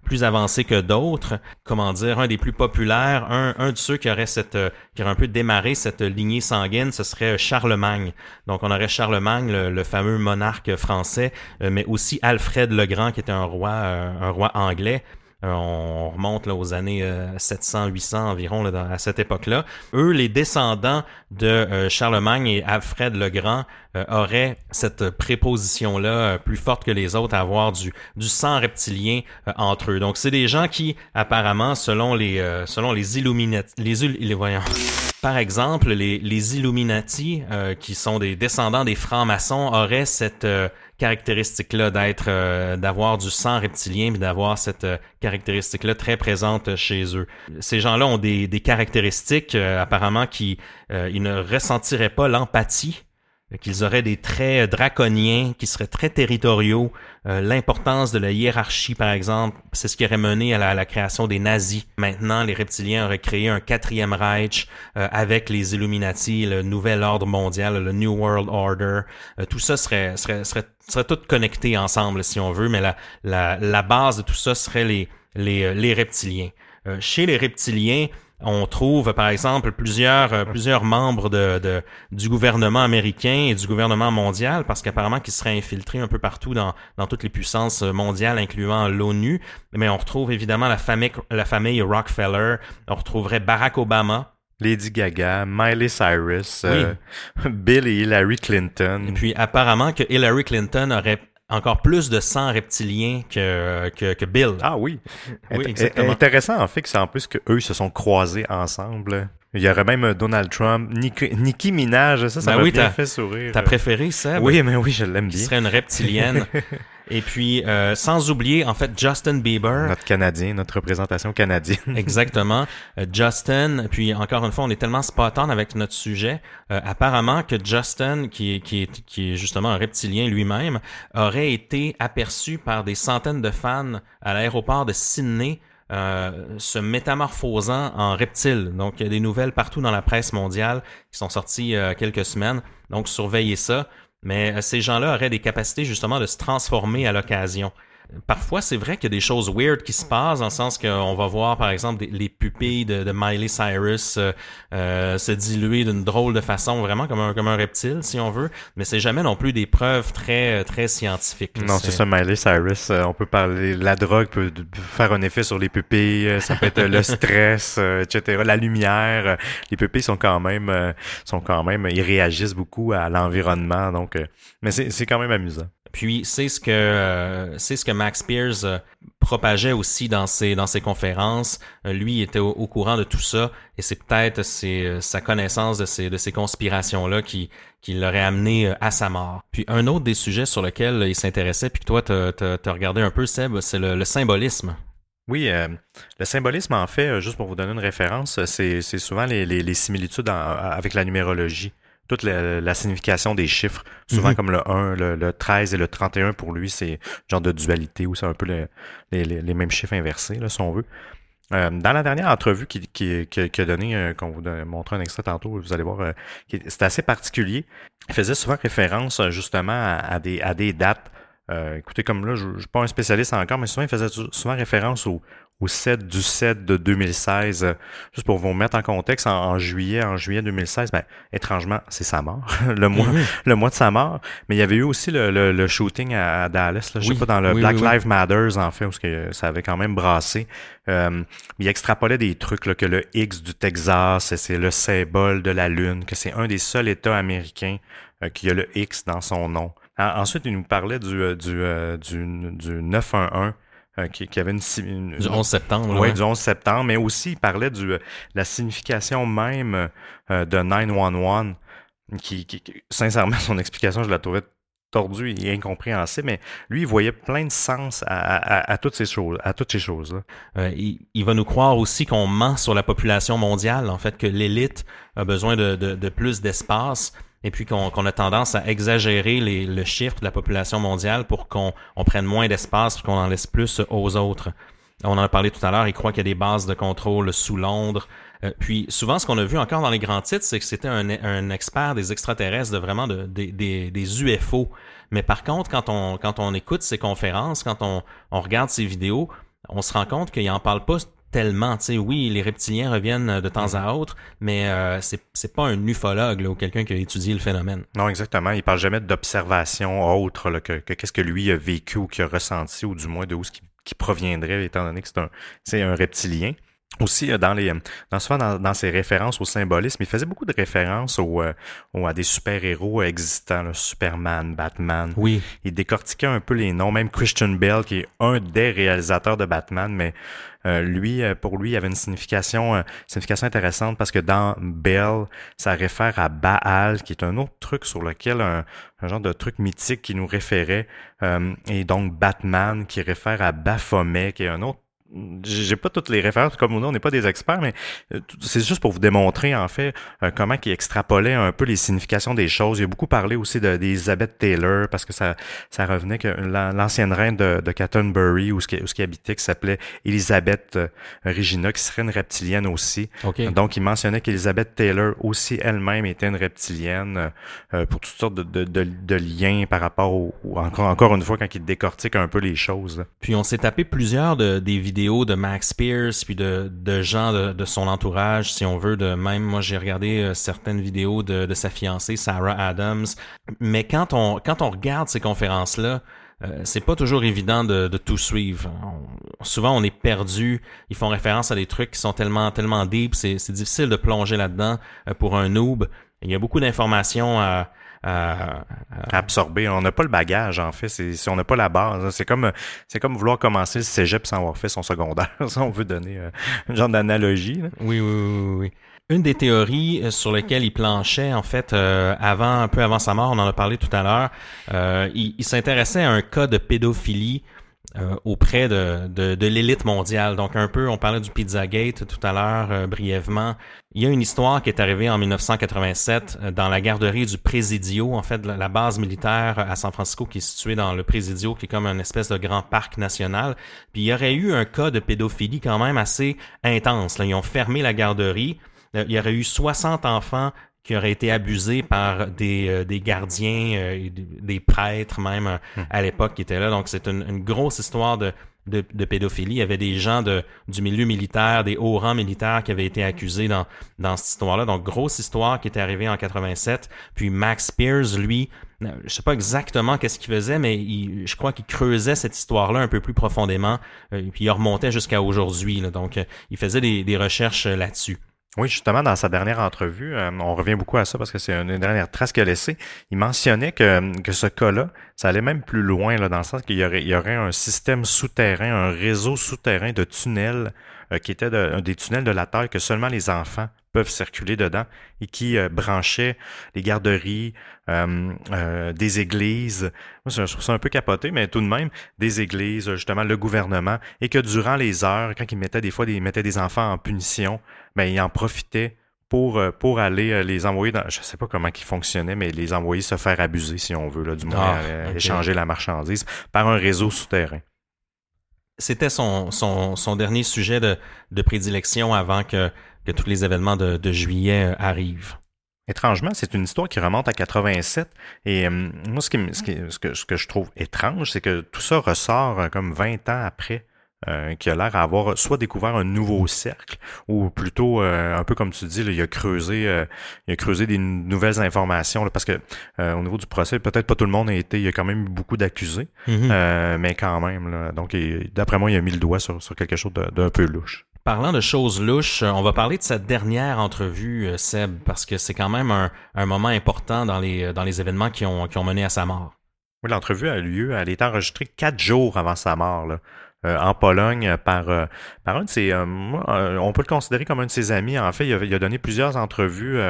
plus avancé que d'autres. Comment dire, un des plus populaires, un, un de ceux qui aurait cette, euh, qui aurait un peu démarré cette lignée sanguine, ce serait Charlemagne. Donc on aurait Charlemagne, le, fameux monarque français, euh, mais aussi Alfred le Grand, qui était un roi, euh, un roi anglais. On remonte là, aux années 700-800 environ là, à cette époque-là. Eux, les descendants de Charlemagne et Alfred le Grand euh, aurait cette préposition-là euh, plus forte que les autres à avoir du, sang reptilien euh, entre eux. Donc, c'est des gens qui, apparemment, selon les, selon les Illuminati, les, les voyons. Par exemple, les Illuminati, qui sont des descendants des francs-maçons, auraient cette caractéristique-là d'être, d'avoir du sang reptilien, et d'avoir cette caractéristique-là très présente chez eux. Ces gens-là ont des, des caractéristiques, apparemment, qui ils ne ressentiraient pas l'empathie qu'ils auraient des traits draconiens, qui seraient très territoriaux. Euh, l'importance de la hiérarchie, par exemple, c'est ce qui aurait mené à la, création des nazis. Maintenant, les reptiliens auraient créé un quatrième Reich euh, avec les Illuminati, le nouvel ordre mondial, le New World Order. Euh, tout ça serait, serait, serait, serait tout connecté ensemble, si on veut, mais la, la, la base de tout ça serait les, les, les reptiliens. chez les reptiliens, on trouve par exemple plusieurs euh, plusieurs membres de, du gouvernement américain et du gouvernement mondial parce qu'apparemment qu'ils seraient infiltrés un peu partout dans, dans toutes les puissances mondiales incluant l'ONU. Mais on retrouve évidemment la famille la famille Rockefeller. On retrouverait Barack Obama.
Lady Gaga, Miley Cyrus, euh, Bill et Hillary Clinton.
Et puis apparemment que Hillary Clinton aurait encore plus de sang reptilien que, que, que Bill.
Ah oui. oui exactement. Intéressant en fait que c'est en plus que eux se sont croisés ensemble. Il y aurait même Donald Trump, Nicki, Minaj, ça, ça ben m'a bien fait sourire.
T'as préféré ça?
Oui, mais oui, je l'aime bien.
Ce serait une reptilienne. Et puis, euh, sans oublier, en fait, Justin Bieber.
Notre Canadien, notre représentation canadienne.
Exactement. Euh, Justin, puis encore une fois, on est tellement spot on avec notre sujet. Euh, apparemment que Justin, qui est, qui, est, qui est justement un reptilien lui-même, aurait été aperçu par des centaines de fans à l'aéroport de Sydney se métamorphosant en reptile. Donc, il y a des nouvelles partout dans la presse mondiale qui sont sorties il y a quelques semaines. Donc, surveillez ça. Mais ces gens-là auraient des capacités justement de se transformer à l'occasion parfois, c'est vrai qu'il y a des choses weird qui se passent, dans le sens qu'on va voir, par exemple, les pupilles de, Miley Cyrus euh, euh, se diluer d'une drôle de façon, vraiment comme un, comme un reptile, si on veut. Mais c'est jamais non plus des preuves très, très scientifiques.
Non, c'est ça, Miley Cyrus. Euh, on peut parler, la drogue peut faire un effet sur les pupilles, ça peut être le stress, etc. La lumière, les pupilles sont quand même, sont quand même, ils réagissent beaucoup à l'environnement, donc, mais c'est quand même amusant.
Puis c'est ce que euh, c'est ce que Max Pierce euh, propageait aussi dans ses conférences. Euh, lui était au, courant de tout ça et c'est peut-être sa connaissance de ces conspirations là qui l'aurait amené à sa mort. Puis un autre des sujets sur lequel il s'intéressait puis que toi t'as as, regardé un peu Seb, c'est le, symbolisme.
Oui, le symbolisme, en fait, juste pour vous donner une référence, c'est souvent les similitudes avec la numérologie toute la, signification des chiffres. Souvent mhm. comme le 1, le, 13 et le 31 pour lui, c'est genre de dualité ou c'est un peu les, mêmes chiffres inversés, là, si on veut. Euh, dans la dernière entrevue qui, qui, qui, a donné, euh, qu'on vous montré un extrait tantôt, vous allez voir, euh, c'était assez particulier. Il faisait souvent référence justement à, des, à des dates. écoutez, comme là, je ne suis pas un spécialiste encore, mais souvent il faisait souvent référence au, au 7 du 7 de 2016. Euh, juste pour vous mettre en contexte, en, juillet, en juillet 2016, ben, étrangement, c'est sa mort, le mois, le mois de sa mort. Mais il y avait eu aussi le, le, shooting à, Dallas, là, je sais pas, dans le Black Lives Matters, en fait, parce que ça avait quand même brassé. Euh, il extrapolait des trucs, là, que le X du Texas, c'est le symbole de la Lune, que c'est un des seuls États américains euh, qui a le X dans son nom. ensuite, il nous parlait du, euh, du, du, du 911 euh, qui, avait une,
Du 11 septembre.
Oui, du 11 septembre, mais aussi il parlait de la signification même euh, de 911, qui, qui, sincèrement, son explication, je la trouvais tordue et incompréhensible, mais lui, il voyait plein de sens à, toutes ces choses, à toutes ces choses-là.
Euh, il, va nous croire aussi qu'on ment sur la population mondiale, en fait, que l'élite a besoin de, de, de plus d'espace et puis qu'on a tendance à exagérer les, le chiffre de la population mondiale pour qu'on on prenne moins d'espace, qu'on en laisse plus aux autres. On en a parlé tout à l'heure, il croit qu'il y a des bases de contrôle sous Londres. Euh, puis souvent, ce qu'on a vu encore dans les grands titres, c'est que c'était un, un, expert des extraterrestres, de vraiment de, des, des UFO. Mais par contre, quand on, quand on écoute ses conférences, quand on, on regarde ses vidéos, on se rend compte qu'il en parle pas tellement. Tu sais, oui, les reptiliens reviennent de temps à autre, mais euh, c'est pas un ufologue ou quelqu'un qui a étudié le phénomène.
Non, exactement. Il parle jamais d'observation autre que, qu'est-ce que lui a vécu ou qu'il a ressenti, ou du moins de où ce qui, qui proviendrait, étant donné que c'est un, un reptilien aussi euh, dans les dans souvent dans, dans, ses références au symbolisme, il faisait beaucoup de références au, euh, à des super-héros existants, Superman, Batman.
Oui.
Il décortiquait un peu les noms, même Christian Bale qui est un des réalisateurs de Batman, mais euh, lui pour lui il avait une signification signification intéressante parce que dans Bale, ça réfère à Baal qui est un autre truc sur lequel un, un genre de truc mythique qui nous référait et donc Batman qui réfère à Baphomet qui est un autre j'ai pas toutes les références comme nous, on n'est pas des experts, mais euh, c'est juste pour vous démontrer en fait euh, comment il extrapolait un peu les significations des choses. Il a beaucoup parlé aussi d'Elizabeth Taylor parce que ça ça revenait que l'ancienne reine de, de où ce qui, où ce qui habitait qui s'appelait Elizabeth euh, Regina qui serait une reptilienne aussi. Donc il mentionnait qu'Elizabeth Taylor aussi elle-même était une reptilienne pour toutes sortes de, de, liens par rapport au, encore encore une fois quand il décortique un peu les choses.
Puis on s'est tapé plusieurs de, des vidéos de Max Pierce puis de, de gens de, son entourage, si on veut, de même moi j'ai regardé euh, certaines vidéos de, de, sa fiancée Sarah Adams. Mais quand on quand on regarde ces conférences là, euh, c'est pas toujours évident de, de tout suivre. souvent, on est perdu. Ils font référence à des trucs qui sont tellement, tellement deep. C'est, difficile de plonger là-dedans euh, pour un noob. Il y a beaucoup d'informations à,
absorber. On n'a pas le bagage, en fait. Si on n'a pas la base, c'est comme c'est comme vouloir commencer le cégep sans avoir fait son secondaire. si on veut donner un euh, genre d'analogie.
Oui, oui, oui, oui. Une des théories euh, sur lesquelles il planchait, en fait, euh, avant, un peu avant sa mort, on en a parlé tout à l'heure, il, il s'intéressait à un cas de pédophilie euh, auprès de, de, de l'élite mondiale. Donc un peu, on parlait du Pizzagate tout à l'heure euh, brièvement. Il y a une histoire qui est arrivée en 1987 euh, dans la garderie du Presidio, en fait, la base militaire à San Francisco qui est située dans le Presidio, qui est comme une espèce de grand parc national. Puis il y aurait eu un cas de pédophilie quand même assez intense. Là. Ils ont fermé la garderie. Il y aurait eu 60 enfants qui auraient été abusés par des, des gardiens, des prêtres même hmm. à l'époque qui étaient là. Donc c'est une, une, grosse histoire de, de, de, pédophilie. Il y avait des gens de, du milieu militaire, des hauts rangs militaires qui avaient été accusés dans, dans cette histoire-là. Donc, grosse histoire qui était arrivée en 87. Puis Max Spears, lui, je sais pas exactement qu'est-ce qu'il faisait, mais il, je crois qu'il creusait cette histoire-là un peu plus profondément. Euh, puis il remontait jusqu'à aujourd'hui. Donc, euh, il faisait des, des recherches euh, là-dessus.
Oui, justement, dans sa dernière entrevue, euh, on revient beaucoup à ça parce que c'est une dernière trace qu'il a laissée. Il mentionnait que, que ce cas-là, ça allait même plus loin, là, dans le sens qu'il y aurait, un système souterrain, un réseau souterrain de tunnels euh, qui était de, des tunnels de la Terre que seulement les enfants peuvent circuler dedans et qui euh, branchaient les garderies, des églises. Moi, je trouve ça un peu capoté, mais tout de même, des églises, justement, le gouvernement, et que durant les heures, quand ils mettaient des fois, ils mettaient des enfants en punition, ben, ils en profitaient pour, euh, pour aller euh, les envoyer dans, je sais pas comment ils fonctionnaient, mais les envoyer se faire abuser, si on veut, là, du moins ah, euh, échanger la marchandise par un réseau souterrain.
C'était son, son, son, dernier sujet de, de prédilection avant que, que tous les événements de, de juillet arrivent.
Étrangement, c'est une histoire qui remonte à 87. Et moi, ce, qui, ce, qui, ce, que, ce que je trouve étrange, c'est que tout ça ressort comme 20 ans après euh, qui a l'air à avoir soit découvert un nouveau cercle, ou plutôt euh, un peu comme tu dis, il a creusé, euh, il a creusé des nouvelles informations, parce que au niveau du procès, peut-être pas tout le monde a été, il y a quand même eu beaucoup d'accusés, mm-hmm. mais quand même. Là, donc, d'après moi, il a mis le doigt sur, sur quelque chose d'un peu louche.
Parlant de choses louches, on va parler de sa dernière entrevue, Seb, parce que c'est quand même un, un, moment important dans les, dans les événements qui ont, qui ont mené à sa mort.
Oui, l'entrevue a eu lieu, elle est enregistrée quatre jours avant sa mort. Là. Euh, en Pologne par, euh, par un de ses... Euh, on peut le considérer comme un de ses amis. En fait, il a, donné plusieurs entrevues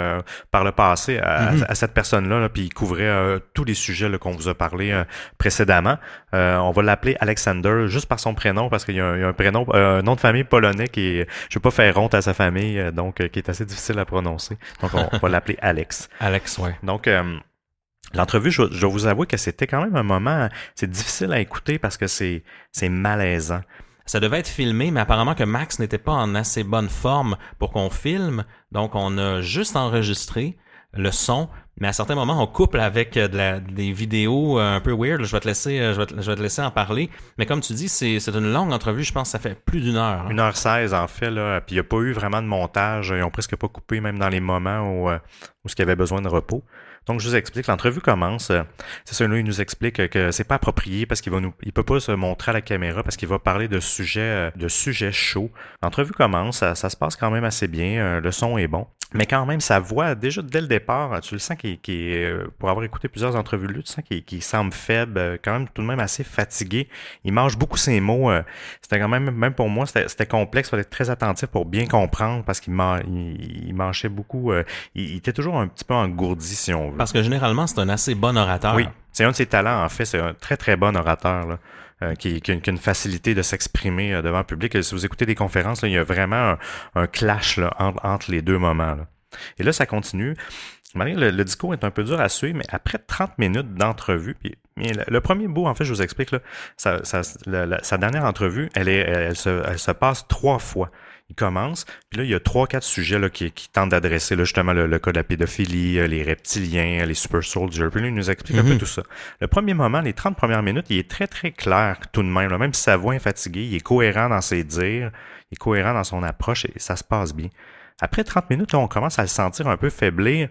par le passé à, mhm. cette personne-là, puis il couvrait tous les sujets qu'on vous a parlé précédemment. on va l'appeler Alexander juste par son prénom parce qu'il y, a un prénom, un nom de famille polonais qui est, je veux pas faire honte à sa famille, donc qui est assez difficile à prononcer. Donc on, va l'appeler Alex.
Alex, ouais.
Donc L'entrevue, je, dois vous avouer que c'était quand même un moment, c'est difficile à écouter parce que c'est, c'est malaisant.
Ça devait être filmé, mais apparemment que Max n'était pas en assez bonne forme pour qu'on filme. Donc, on a juste enregistré le son, mais à certains moments, on couple avec de la, des vidéos un peu weird. Je vais te laisser, je vais te, je vais te laisser en parler. Mais comme tu dis, c'est, une longue entrevue. Je pense que ça fait plus d'une heure.
Hein. Une heure seize, en fait. Là, puis il n'y a pas eu vraiment de montage. Ils ont presque pas coupé, même dans les moments où, euh, où il y avait besoin de repos. Donc, je vous explique, l'entrevue commence. Euh, c'est là, il nous explique que c'est pas approprié parce qu'il va nous, il peut pas se montrer à la caméra parce qu'il va parler de sujets, euh, de sujets chauds. L'entrevue commence, ça, se passe quand même assez bien, euh, le son est bon. Mais quand même, sa voix, déjà dès le départ, tu le sens qu'il est, pour avoir écouté plusieurs entrevues de lui, tu sens qu'il semble faible, quand même tout de même assez fatigué. Il mange beaucoup ses mots. C'était quand même, même pour moi, c'était complexe, il fallait être très attentif pour bien comprendre parce qu'il il, il, mangeait beaucoup. Il, il, était toujours un petit peu engourdi, si on
parce que généralement, c'est un assez bon orateur.
Oui, c'est un de ses talents, en fait. C'est un très, très bon orateur. Euh, qui, qui, a une facilité de s'exprimer euh, devant le public. si vous écoutez des conférences, il y a vraiment un, clash entre, les deux moments. Et là, ça continue. Le, le, discours est un peu dur à suivre, mais après 30 minutes d'entrevue, le, premier bout, en fait, je vous explique, là, sa dernière entrevue, elle, est, elle, se, elle se passe trois fois il commence, puis là, il y a trois, quatre sujets là, qui, qui tentent d'adresser justement le, cas de la pédophilie, euh, les reptiliens, les super soldiers. Puis là, il nous explique un peu mhm. tout ça. Le premier moment, les 30 premières minutes, il est très, très clair tout de même. Même si sa voix est fatiguée, il est cohérent dans ses dires, il est cohérent dans son approche et ça se passe bien. Après 30 minutes, on commence à le sentir un peu faiblir.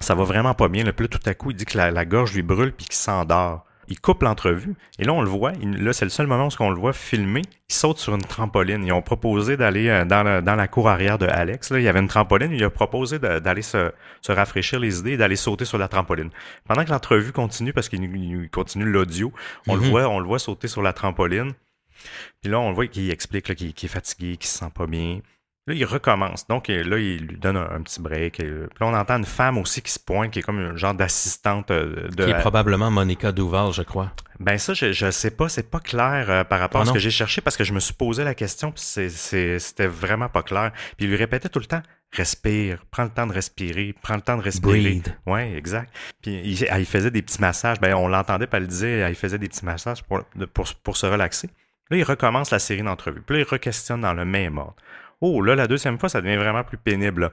Ça va vraiment pas bien. Puis là, tout à coup, il dit que la, la gorge lui brûle puis qu'il s'endort il coupe l'entrevue. Et là, on le voit. là, c'est le seul moment où on le voit filmer. Il saute sur une trampoline. Ils ont proposé d'aller euh, dans, la, cour arrière de Alex. Là, il y avait une trampoline. Il a proposé d'aller se, rafraîchir les idées et d'aller sauter sur la trampoline. Pendant que l'entrevue continue, parce qu'il continue l'audio, on le mhm. voit, on le voit sauter sur la trampoline. Puis là, on le voit qu'il explique qu'il est fatigué, qu'il se sent pas bien. Là, il recommence. Donc là, il lui donne un, petit break. puis là, on entend une femme aussi qui se pointe, qui est comme un genre d'assistante de.
Qui est probablement Monica Duval, je crois.
Ben ça, je, je sais pas, c'est pas clair euh, par rapport à ah ce que j'ai cherché parce que je me suis posé la question, puis c'était vraiment pas clair. Puis il lui répétait tout le temps respire, prends le temps de respirer, prends le temps de respirer.
Breathe.
Ouais, exact. Puis il, il, faisait des petits massages. Ben on l'entendait pas le dire, il faisait des petits massages pour, pour, pour se relaxer. Là, il recommence la série d'entrevues. Puis là, il re-questionne dans le même ordre. Oh, là, la deuxième fois, ça devient vraiment plus pénible.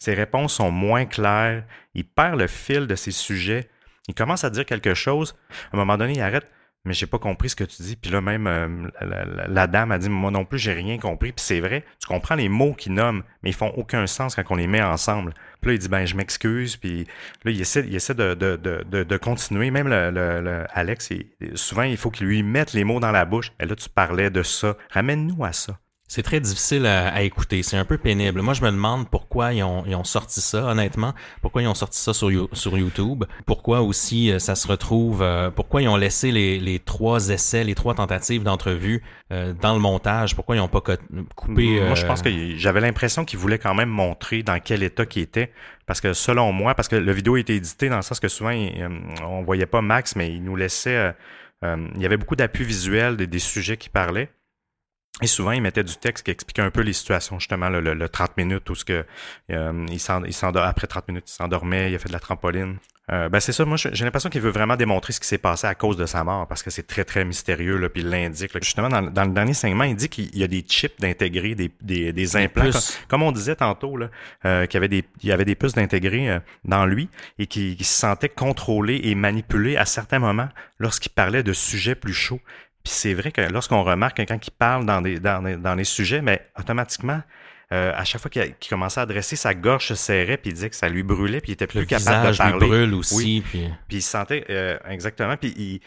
Ses réponses sont moins claires. Il perd le fil de ses sujets. Il commence à dire quelque chose. À un moment donné, il arrête. Mais j'ai pas compris ce que tu dis. Puis là, même euh, la, dame a dit Moi non plus, j'ai rien compris. Puis c'est vrai, tu comprends les mots qu'il nomme, mais ils font aucun sens quand on les met ensemble. Puis là, il dit Ben, je m'excuse. Puis là, il essaie, de, continuer. Même le, Alex, souvent, il faut qu'il lui mette les mots dans la bouche. Et là, tu parlais de ça. Ramène-nous à ça.
C'est très difficile à, écouter, c'est un peu pénible. Moi, je me demande pourquoi ils ont, ils ont sorti ça, honnêtement. Pourquoi ils ont sorti ça sur, sur YouTube? Pourquoi aussi euh, ça se retrouve... Euh, pourquoi ils ont laissé les, les trois essais, les trois tentatives d'entrevue euh, dans le montage? Pourquoi ils n'ont pas coupé...
Moi, je pense que j'avais l'impression qu'ils voulaient quand même montrer dans quel état qu'il était. Parce que selon moi, parce que la vidéo a été éditée dans le sens que souvent, on voyait pas Max, mais il nous laissait... il y avait beaucoup d'appui visuel des, des sujets qui parlaient. Et souvent, il mettait du texte qui expliquait un peu les situations, justement, le, 30 minutes où ce que euh, il après 30 minutes, il s'endormait, il a fait de la trampoline. Euh, ben c'est ça, moi j'ai l'impression qu'il veut vraiment démontrer ce qui s'est passé à cause de sa mort, parce que c'est très très mystérieux, là, puis il l'indique. Justement, dans, le dernier segment, il dit qu'il y a des chips d'intégrer, des, des, des implants, comme, on disait tantôt, là, euh, qu'il y avait des, il y avait des puces d'intégrer euh, dans lui et qu'il se sentait contrôlé et manipulé à certains moments lorsqu'il parlait de sujets plus chauds. Puis c'est vrai que lorsqu'on remarque quelqu'un qui parle dans, des, dans, dans les sujets, mais automatiquement, euh, à chaque fois qu'il commençait à adresser, sa gorge se serrait, puis il disait que ça lui brûlait, puis il était plus capable de parler.
Lui brûle aussi. Puis...
puis il sentait, euh, exactement, puis il,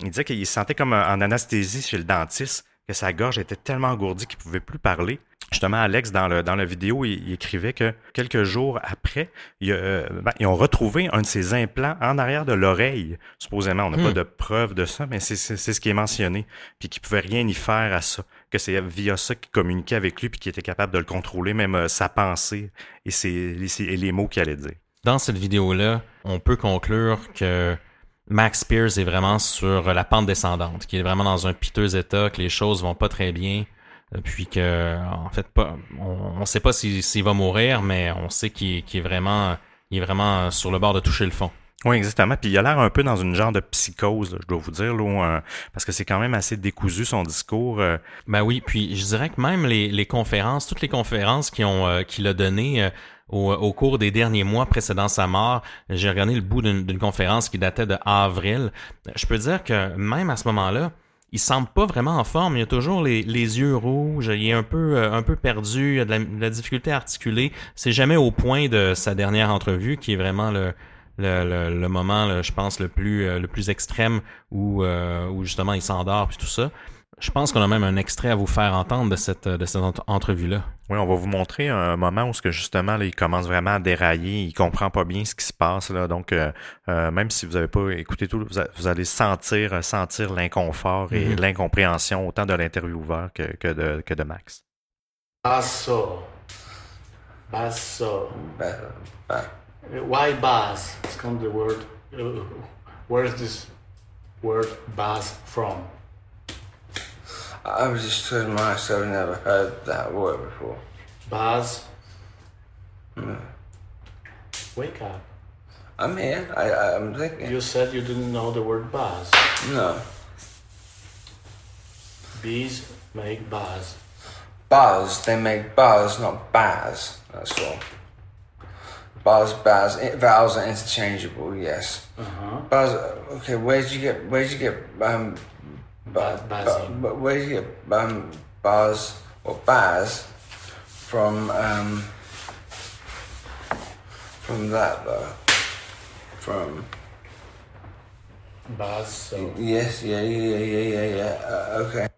il disait qu'il se sentait comme en anesthésie chez le dentiste, que sa gorge était tellement engourdie qu'il pouvait plus parler. Justement, Alex, dans, le, dans la vidéo, il, écrivait que quelques jours après, euh, ben, ils ont retrouvé un de ses implants en arrière de l'oreille. Supposément, on n'a pas hmm. de preuve de ça, mais c'est ce qui est mentionné. Puis qu'il pouvait rien y faire à ça. Que c'est via ça qu'il communiquait avec lui, puis qu'il était capable de le contrôler, même euh, sa pensée et, ses, les, les mots qu'il allait dire.
Dans cette vidéo-là, on peut conclure que Max Spears est vraiment sur la pente descendante, qu'il est vraiment dans un piteux état, que les choses vont pas très bien. Euh, puis que en fait pas on, ne sait pas s'il va mourir mais on sait qu'il est vraiment il est vraiment sur le bord de toucher le fond.
Oui, exactement. Puis il a l'air un peu dans une genre de psychose, je dois vous dire, là, parce que c'est quand même assez décousu son discours. Euh.
Ben oui, puis je dirais que même les, les conférences, toutes les conférences qui ont euh, qu'il a données au, au, cours des derniers mois précédant sa mort, j'ai regardé le bout d'une conférence qui datait de avril. Je peux dire que même à ce moment-là, il semble pas vraiment en forme. Il a toujours les, les yeux rouges. Il est un peu, euh, un peu perdu. Il a de la, difficulté à articuler. C'est jamais au point de sa dernière entrevue qui est vraiment le, le, le, moment, je pense, le plus, euh, le plus extrême où, euh, où justement il s'endort puis tout ça. Je pense qu'on a même un extrait à vous faire entendre de cette, de cette entrevue-là.
Oui, on va vous montrer un moment où ce que justement là, il commence vraiment à dérailler, il comprend pas bien ce qui se passe là, donc euh, euh, même si vous n'avez pas écouté tout, vous, allez sentir sentir l'inconfort et mm-hmm. l'incompréhension autant de l'intervieweur que, que, de, que de Max.
Basso. Basso. Why bass? It's come the word. Uh, where is this word bass from?
I was just telling myself I've never heard that word before.
Buzz.
No.
Wake up.
I'm here. I, I'm thinking.
You said you didn't know the word buzz.
No.
Bees make buzz.
Buzz. They make buzz, not baz. That's all. Buzz, baz. Vowels are interchangeable. Yes.
Uh-huh.
Buzz. Okay. Where'd you get? Where'd you get? Um,
Baz, Bazin.
But where do you get um, Baz or Baz from? Um, from that though, from?
Baz. So.
Yes, yeah, yeah, yeah, yeah, yeah. Uh, okay.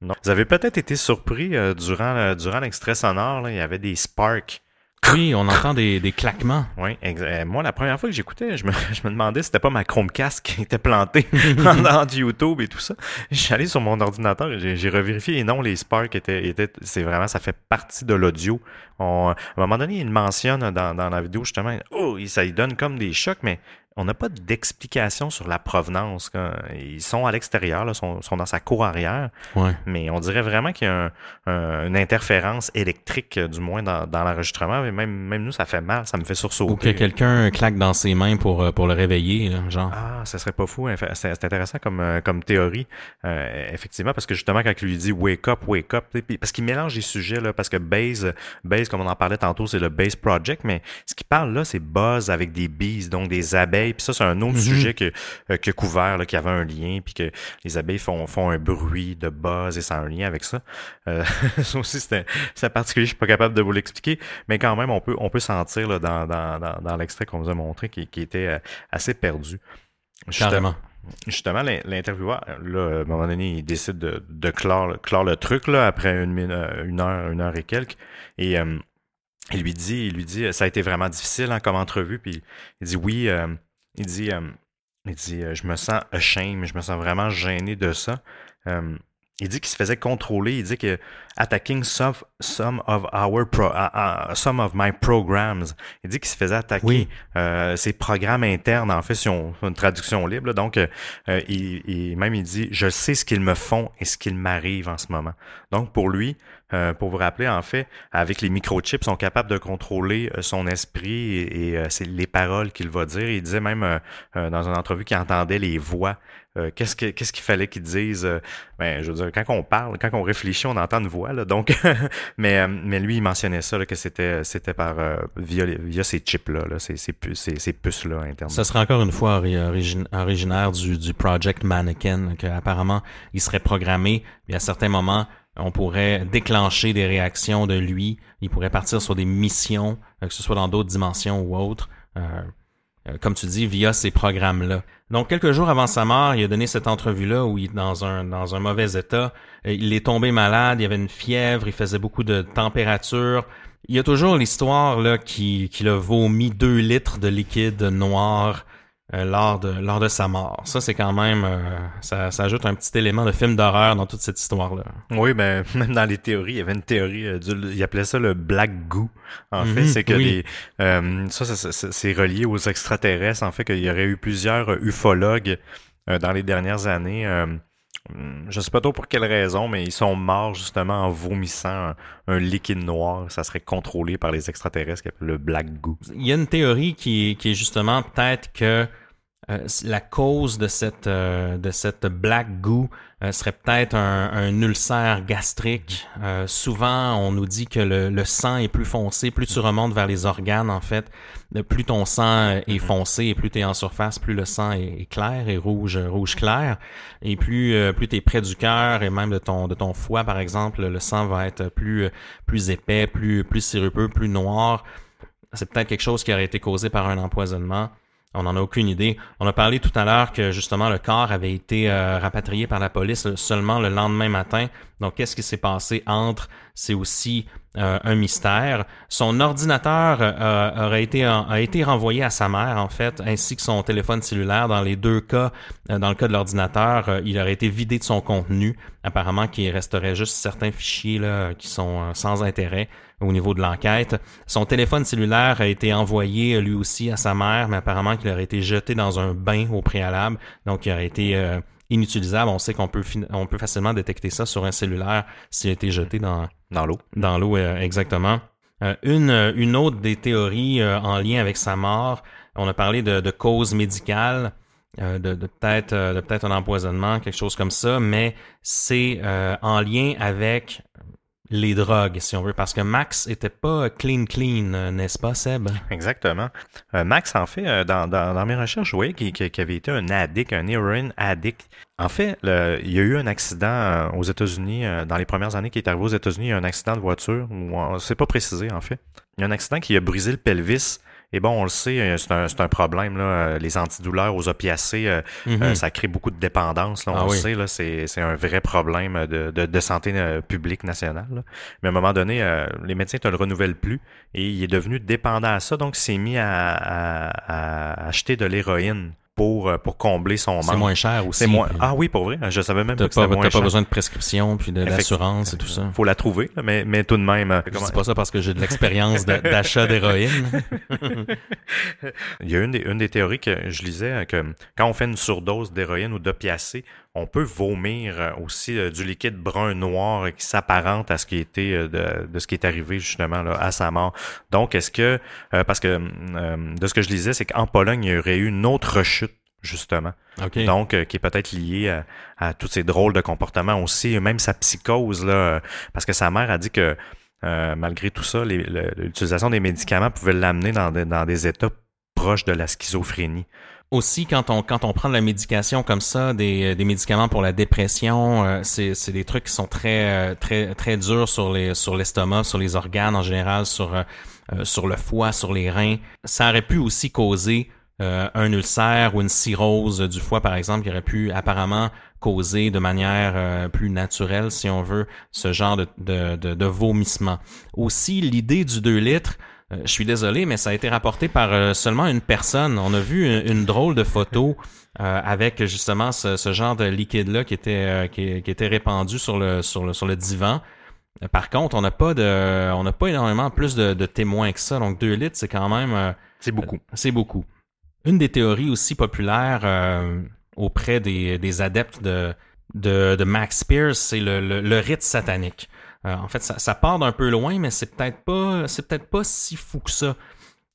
Non. Vous avez peut-être été surpris euh, durant, euh, durant l'extrait sonore, là, il y avait des sparks
oui, on entend des, des claquements.
Oui, exa- moi, la première fois que j'écoutais, je me, je me demandais si c'était pas ma Chromecast qui était plantée dehors du YouTube et tout ça. Allé sur mon ordinateur et j'ai- revérifié et non, les Spark étaient, étaient c'est vraiment, ça fait partie de l'audio. À un moment donné, il mentionne dans, dans la vidéo justement, oh, ça lui donne comme des chocs, mais on n'a pas d'explication sur la provenance. Ils sont à l'extérieur, là, sont, sont dans sa cour arrière,
Ouais.
mais on dirait vraiment qu'il y a un- un- une interférence électrique, du moins dans, dans l'enregistrement. Même, même nous, ça fait mal, ça me fait sursauter.
Ou que quelqu'un claque dans ses mains pour, euh, pour le réveiller, là, genre.
Ah, ça serait pas fou. hein. C'est intéressant comme, euh, comme théorie, euh, effectivement, parce que justement, quand il lui dit wake up, wake up, parce qu'il mélange les sujets, là, parce que Base, Base, comme on en parlait tantôt, c'est le Base Project, mais ce qu'il parle là, c'est buzz avec des bees, donc des abeilles, puis ça, c'est un autre
Mhm.
sujet que, euh, que couvert, là, qui avait un lien, puis que les abeilles font, font un bruit de buzz et ça a un lien avec ça. Euh, ça aussi, c'est particulier, je suis pas capable de vous l'expliquer, mais quand même, on peut, on peut sentir là, dans, dans, dans, dans l'extrait qu'on vous a montré qui, qui était euh, assez perdu. Justement-. Justement, l'in- l'intervieweur, là, à un moment donné, il décide de, de clore, clore le truc là, après une, euh, une heure, une heure et quelques. Et euh, il lui dit, il lui dit, ça a été vraiment difficile hein, comme entrevue. Puis il dit oui. euh, il dit, euh, il dit, euh, je me sens ashamed, je me sens vraiment gêné de ça. Euh, il dit qu'il se faisait contrôler. Il dit que attacking some, some of our pro, uh, uh, some of my programs. Il dit qu'il se faisait attaquer
Oui.
euh, ses programmes internes. En fait, si on une traduction libre. là. donc, euh, il, il- même il dit, je sais ce qu'ils me font et ce qu'il m'arrive en ce moment. Donc, pour lui, euh, pour vous rappeler, en fait, avec les microchips, ils sont capables de contrôler euh, son esprit et, euh, c'est les paroles qu'il va dire. Il disait même dans une entrevue qu'il entendait les voix. Qu'est-ce que qu'est-ce qu'il fallait qu'il dise euh, ben je veux dire quand on parle quand on réfléchit on entend une voix là donc mais mais lui il mentionnait ça que c'était par via ces chips là, là ces ces puces ces, ces puces là internes
Ça serait encore une fois originaire du, du Project Mannequin, qu'apparemment, il serait programmé, puis à certains moments, on pourrait déclencher des réactions de lui, il pourrait partir sur des missions, euh, que ce soit dans d'autres dimensions ou autres, euh, euh, comme tu dis, via ces programmes-là. Donc, quelques jours avant sa mort, il a donné cette entrevue-là où il est dans un, dans un mauvais état. Il est tombé malade, il avait une fièvre, il faisait beaucoup de température. Il y a toujours l'histoire là qui, qu'il a vomi deux litres de liquide noir euh, lors de lors de sa mort. Ça c'est quand même euh, ça, ça ajoute un petit élément de film d'horreur dans toute cette histoire là.
Oui, ben même dans les théories, il y avait une théorie, euh, du, il appelait ça le black goo. En fait,
Mhm,
c'est que
oui.
les, euh, ça, ça, ça, c'est relié aux extraterrestres. En fait, qu'il y aurait eu plusieurs ufologues euh, dans les dernières années. Hum, je sais pas trop pour quelle raison, mais ils sont morts justement en vomissant un, liquide noir. Ça serait contrôlé par les extraterrestres qui appellent le black goo.
Il y a une théorie qui, qui est justement peut-être que euh, la cause de cette euh, de cette black goo euh, serait peut-être un, ulcère gastrique. Euh, souvent, on nous dit que le, sang est plus foncé, plus tu remontes vers les organes, en fait, plus ton sang euh, est foncé et plus tu es en surface, plus le sang est, clair et rouge rouge clair. Et plus euh, plus tu es près du cœur et même de ton de ton foie, par exemple, le sang va être plus plus épais, plus plus sirupeux, plus noir c'est peut-être quelque chose qui aurait été causé par un empoisonnement. On n'en a aucune idée. On a parlé tout à l'heure que justement le corps avait été euh, rapatrié par la police seulement le lendemain matin. Donc qu'est-ce qui s'est passé entre C'est aussi euh, un mystère. Son ordinateur euh, aurait été a été renvoyé à sa mère en fait, ainsi que son téléphone cellulaire. Dans les deux cas, euh, dans le cas de l'ordinateur, il aurait été vidé de son contenu. Apparemment, qu'il resterait juste certains fichiers qui sont sans intérêt au niveau de l'enquête. Son téléphone cellulaire a été envoyé lui aussi à sa mère, mais apparemment qu'il aurait été jeté dans un bain au préalable, donc il aurait été inutilisable. On sait qu'on peut fin- on peut facilement détecter ça sur un cellulaire s'il a été jeté dans
Dans l'eau.
dans l'eau euh, exactement. Euh, une euh, une autre des théories euh, en lien avec sa mort, on a parlé de, de cause médicale. euh, de, de peut-être de peut-être un empoisonnement, quelque chose comme ça, mais c'est en lien avec les drogues, si on veut, parce que Max était pas clean clean, euh, n'est-ce pas, Seb?
Exactement. Euh, Max, en fait, euh, dans, dans, mes recherches, je voyais qu'il avait été un addict, un heroin addict. En fait, il y a eu un accident aux États-Unis, dans les premières années qu'il est arrivé aux États-Unis, il y a eu un accident de voiture, ou euh, c'est pas précisé, en fait. Il y a un accident qui a brisé le pelvis, Et bon, on le sait, c'est un, un, problème, là, les antidouleurs aux opiacés, mm-hmm. ça crée beaucoup de dépendance. Là, on ah le sait, là, c'est, un vrai problème de, de, de santé publique nationale. Mais à un moment donné, les médecins ne le renouvellent plus et il est devenu dépendant à ça, donc il s'est mis à, à, à acheter de l'héroïne pour, euh, pour combler son manque.
C'est moins cher aussi.
Moins... Ah oui, pour vrai. Je savais même
pas
que c'était moins
cher. T'as pas besoin de prescription puis d'assurance et tout ça.
Faut la trouver, mais, mais tout de même. Euh,
je dis pas ça parce que j'ai de l'expérience d'achat d'héroïne.
Il y a une des, une des théories que je lisais euh, que quand on fait une surdose d'héroïne ou d'opiacé, on peut vomir aussi du liquide brun noir qui s'apparente à ce qui était de, de, ce qui est arrivé justement là, à sa mort. Donc est-ce que parce que de ce que je lisais, c'est qu'en Pologne, il y aurait eu une autre rechute justement. Donc, euh, qui est peut-être lié à, tous ces drôles de comportements aussi, même sa psychose, là, euh, parce que sa mère a dit que euh, malgré tout ça, l'utilisation des médicaments pouvait l'amener dans, dans, des états proches de la schizophrénie.
Aussi, quand on, quand on prend de la médication comme ça, des, des médicaments pour la dépression, c'est des trucs qui sont très, très, très durs sur sur l'estomac, sur les organes en général, sur, sur le foie, sur les reins. Ça aurait pu aussi causer euh, un ulcère ou une cirrhose du foie, par exemple, qui aurait pu apparemment causer de manière euh, plus naturelle, si on veut, ce genre de, de, de, vomissement. Aussi, l'idée du 2 litres, euh, je suis désolé, mais ça a été rapporté par seulement une personne. On a vu une, drôle de photo avec justement ce, ce genre de liquide-là qui était qui, qui, était répandu sur le sur le sur le divan. Par contre, on n'a pas de on n'a pas énormément plus de, de, témoins que ça. Donc 2 litres, c'est quand même
c'est beaucoup.
C'est beaucoup. Une des théories aussi populaires euh, auprès des, des adeptes de, de, de, Max Pierce, c'est le, le, rite satanique. Euh, en fait, ça, part d'un peu loin, mais c'est peut-être pas c'est peut-être pas si fou que ça.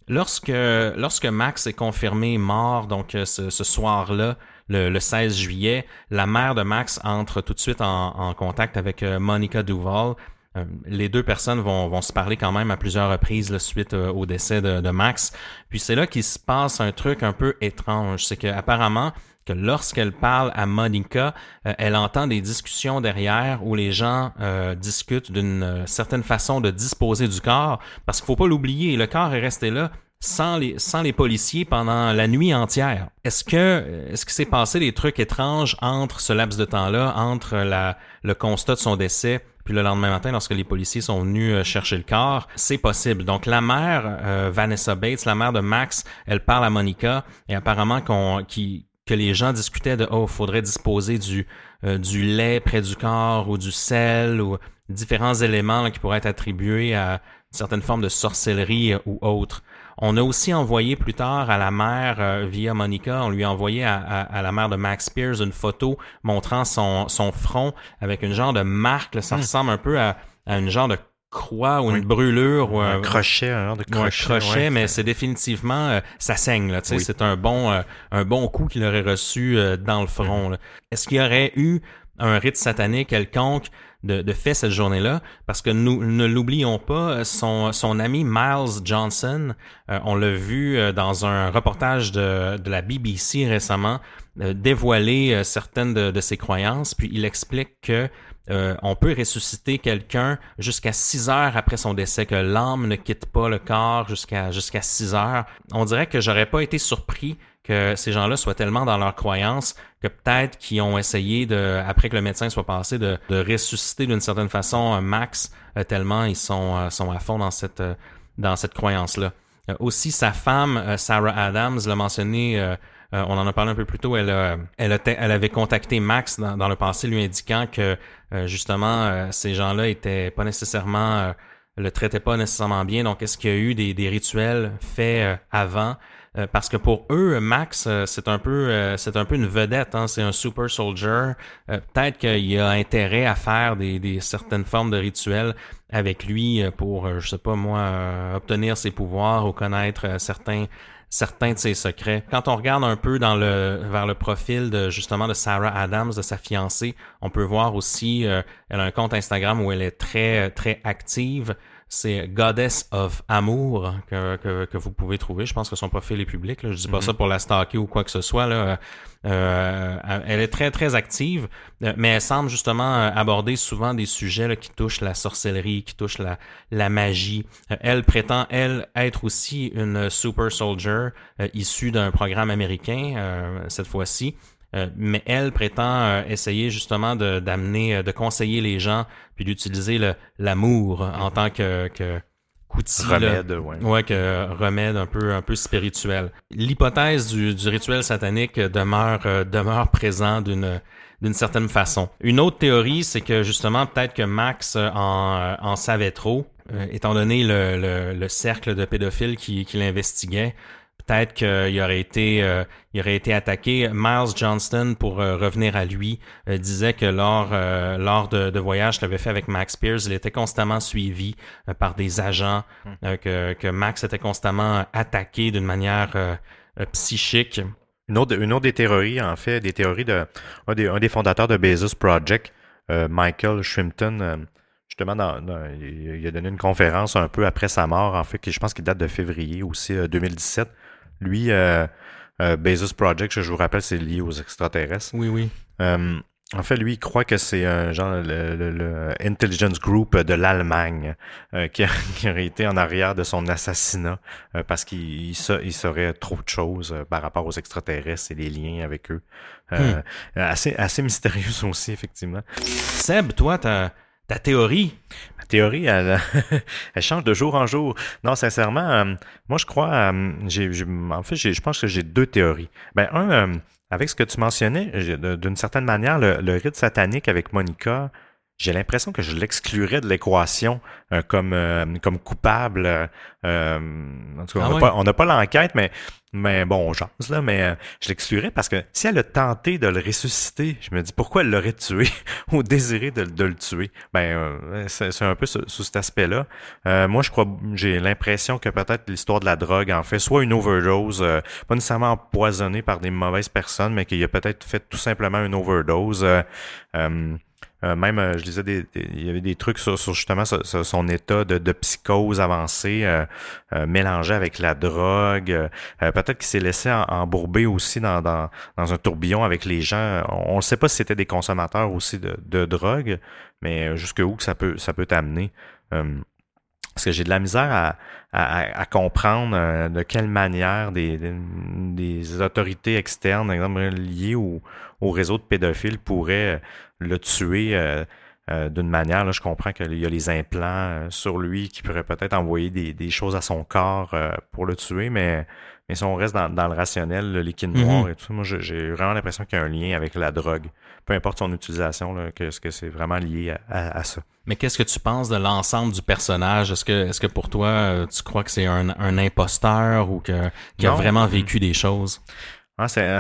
Lorsque lorsque Max est confirmé mort, donc euh, ce, soir-là, le, le, 16 juillet, la mère de Max entre tout de suite en, contact avec Monica Duval euh, les deux personnes vont, vont, se parler quand même à plusieurs reprises suite euh, au décès de, de Max. Puis c'est là qu'il se passe un truc un peu étrange. C'est qu'apparemment, que lorsqu'elle parle à Monica, euh, elle entend des discussions derrière où les gens discutent d'une certaine façon de disposer du corps. Parce qu'il faut pas l'oublier, le corps est resté là sans les, sans les policiers pendant la nuit entière. Est-ce que est-ce qu'il s'est passé des trucs étranges entre ce laps de temps-là, entre la, le constat de son décès puis le lendemain matin, lorsque les policiers sont venus euh, chercher le corps, c'est possible. Donc la mère, euh, Vanessa Bates, la mère de Max, elle parle à Monica et apparemment qu'on, qui, que les gens discutaient de oh, faudrait disposer du euh, du lait près du corps ou du sel ou différents éléments qui pourraient être attribués à une certaine forme de sorcellerie ou autre. On a aussi envoyé plus tard à la mère, euh, via Monica, on lui a envoyé à, la mère de Max Spears une photo montrant son, son front avec une genre de marque. ça hmm. ressemble un peu à, à une genre de croix ou une brûlure ou
un, crochet un de
crochet, mais c'est définitivement euh, ça saigne là tu sais c'est un bon euh, un bon coup qu'il aurait reçu dans le front est-ce qu'il y aurait eu un rite satanique quelconque de, de fait cette journée-là, parce que nous ne l'oublions pas, son, son ami Miles Johnson, euh, on l'a vu euh, dans un reportage de, de la BBC récemment, euh, dévoiler certaines de, de, ses croyances, puis il explique que on peut ressusciter quelqu'un jusqu'à six heures après son décès, que l'âme ne quitte pas le corps jusqu'à jusqu'à six heures. On dirait que j'aurais pas été surpris que ces gens-là soient tellement dans leur croyance que peut-être qu'ils ont essayé de, après que le médecin soit passé, de, de ressusciter d'une certaine façon un Max euh, tellement ils sont, euh, sont à fond dans cette, euh, dans cette croyance-là. aussi, sa femme, Sarah Adams, l'a mentionné, on en a parlé un peu plus tôt, elle, elle, elle avait contacté Max dans, le passé lui indiquant que justement ces gens-là étaient pas nécessairement le traitaient pas nécessairement bien. Donc, est-ce qu'il y a eu des, des rituels faits avant? Euh, parce que pour eux, Max, euh, c'est un peu, euh, c'est un peu une vedette. Hein, c'est un super soldier. Peut-être qu'il a intérêt à faire des, des, certaines formes de rituels avec lui pour, je sais pas moi, obtenir ses pouvoirs ou connaître certains certains de ses secrets. Quand on regarde un peu dans le vers le profil de justement de Sarah Adams, de sa fiancée, on peut voir aussi elle a un compte Instagram où elle est très très active c'est Goddess of Amour que, que, que, vous pouvez trouver. Je pense que son profil est public. Là. Je dis pas ça pour la stalker ou quoi que ce soit. Là. Euh, elle est très très active, euh, mais elle semble justement euh, aborder souvent des sujets là, qui touchent la sorcellerie, qui touchent la, la magie. Euh, elle prétend elle être aussi une super soldier euh, issue d'un programme américain euh, cette fois-ci. Euh, mais elle prétend euh, essayer justement de d'amener, euh, de conseiller les gens, puis d'utiliser le- l'amour en tant que, que qu'outil, là.
Remède, ouais.
Ouais, que remède un peu, un peu spirituel. L'hypothèse du, du rituel satanique demeure, demeure présent d'une, d'une certaine façon. Une autre théorie, c'est que justement, peut-être que Max en, en savait trop, euh, étant donné le, le, le cercle de pédophiles qui, qui l'investiguait. Peut-être qu'il aurait été, euh, il aurait été attaqué. Miles Johnston, pour euh, revenir à lui, euh, disait que lors, lors de, de voyages qu'il avait fait avec Max Pierce, il était constamment suivi par des agents, euh, que, que Max était constamment attaqué d'une manière psychique.
Une autre, une autre des théories, en fait, des théories de un des, un des fondateurs de Bezos Project, Michael Shrimpton, justement, dans, dans- il, a donné une conférence un peu après sa mort, en fait, qui je pense qu'il date de février aussi euh, 2017. Lui, euh, euh, Bezos Project, je vous rappelle, c'est lié aux extraterrestres.
Oui, oui.
Euh, en fait, lui, il croit que c'est un genre le, le- le Intelligence Group de l'Allemagne euh, qui, aurait été en arrière de son assassinat euh, parce qu'il il sa- il saurait trop de choses euh, par rapport aux extraterrestres et les liens avec eux. Euh, assez, assez mystérieux aussi, effectivement.
Seb, toi, ta, ta théorie,
théorie, elle, change de jour en jour. Non, sincèrement, euh, moi, je crois, euh, j'ai, en fait, je pense que j'ai deux théories. Ben, un, euh, avec ce que tu mentionnais, d'une certaine manière, le rite satanique avec Monica, j'ai l'impression que je l'exclurais de l'équation euh, comme, euh, comme coupable. euh, en tout cas,
Ah
on n'a pas, pas l'enquête, mais, mais bon, on jase, là, mais euh, je l'exclurais parce que si elle a tenté de le ressusciter, je me dis pourquoi elle l'aurait tué ou désiré de, de le tuer? Ben, euh, c'est c'est un peu sous, sous cet aspect-là. Euh, moi, je crois, j'ai l'impression que peut-être l'histoire de la drogue en fait soit une overdose, euh, pas nécessairement empoisonnée par des mauvaises personnes, mais qu'il a peut-être fait tout simplement une overdose. Euh, même, euh, je lisais des, il y avait des trucs sur, justement son état de, de psychose avancée, euh, mélangé avec la drogue. Peut-être qu'il s'est laissé embourber aussi dans, dans, un tourbillon avec les gens. On ne sait pas si c'était des consommateurs aussi de, de drogue, mais jusque où ça peut ça peut t'amener. Parce que j'ai de la misère à, à, à- à comprendre euh, de quelle manière des, autorités externes, par exemple, liées au, au réseau de pédophiles, pourraient euh, le tuer euh, euh, d'une manière. Là, je comprends qu'il y a les implants euh, sur lui qui pourraient peut-être envoyer des, des choses à son corps euh, pour le tuer, mais, mais si on reste dans, dans le rationnel, le liquide
Mhm.
noir et tout moi j'ai vraiment l'impression qu'il y a un lien avec la drogue. Peu importe son utilisation, là, que, que c'est vraiment lié à, à- à ça.
mais qu'est-ce que tu penses de l'ensemble du personnage? Est-ce que, est-ce que pour toi, euh, tu crois que c'est un, un imposteur ou que, qu'il a vraiment vécu des choses?
Ah, c'est euh,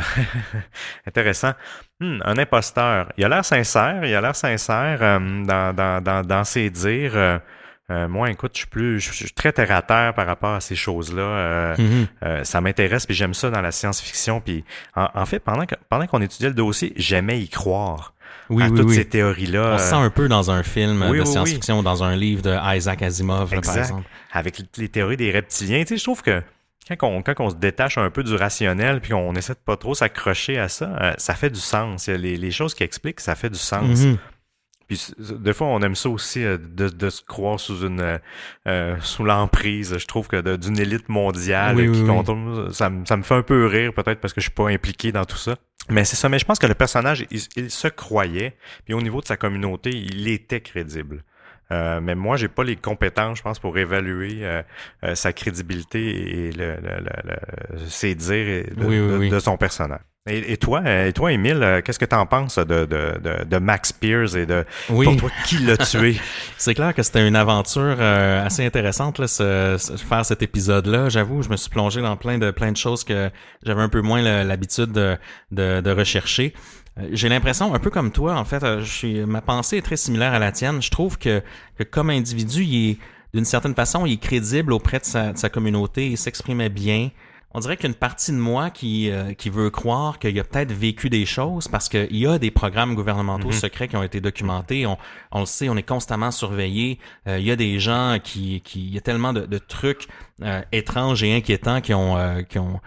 intéressant. Hmm, un imposteur. Il a l'air sincère. Il a l'air sincère euh, dans, dans, dans, dans ses dires. euh, euh, moi, écoute, je suis plus, je suis très terre à terre par rapport à ces choses-là. euh,
Mhm.
euh, ça m'intéresse, puis j'aime ça dans la science-fiction. Puis en, en fait, pendant que, pendant qu'on étudiait le dossier, j'aimais y croire
Oui,
à
oui,
toutes
oui.
ces théories-là.
On se sent un peu dans un film
oui,
de science-fiction, dans un livre de Isaac Asimov, par exemple.
avec les théories des reptiliens. Tu sais, je trouve que quand on, quand on se détache un peu du rationnel puis qu'on essaie de pas trop s'accrocher à ça, euh, ça fait du sens. Les, les choses qui expliquent, ça fait du sens.
Mhm.
Puis des fois, on aime ça aussi euh, de, de se croire sous une euh, euh, sous l'emprise. Je trouve que d'une élite mondiale
Oui,
qui
oui, oui.
contrôle, ça, me- ça me fait un peu rire peut-être parce que je suis pas impliqué dans tout ça. Mais c'est ça. Mais je pense que le personnage, il, il se croyait. Puis au niveau de sa communauté, il était crédible. Euh, mais moi, j'ai pas les compétences, je pense, pour évaluer euh, euh, sa crédibilité et le, le- le- le- ses dires et de,
Oui, oui,
de-
oui.
de son personnage. Et, et toi, euh, et toi, Émile, euh, qu'est-ce que t'en penses de, de, de, de Max Pierce et de
Oui.
pour toi qui l'a tué?
C'est clair que c'était une aventure euh, assez intéressante là, ce- ce- faire cet épisode-là. J'avoue, je me suis plongé dans plein de plein de choses que j'avais un peu moins l'habitude de, de, de rechercher. J'ai l'impression, un peu comme toi, en fait, je suis, ma pensée est très similaire à la tienne. Je trouve que, que comme individu, il est d'une certaine façon, il est crédible auprès de sa, de sa communauté, il s'exprimait bien. On dirait qu'une partie de moi qui, euh, qui veut croire qu'il a peut-être vécu des choses parce qu'il y a des programmes gouvernementaux
Mhm.
secrets qui ont été documentés. On, on le sait, on est constamment surveillé. Euh, il y a des gens qui, qui, il y a tellement de, de trucs euh, étranges et inquiétants qui ont, euh, qui ont,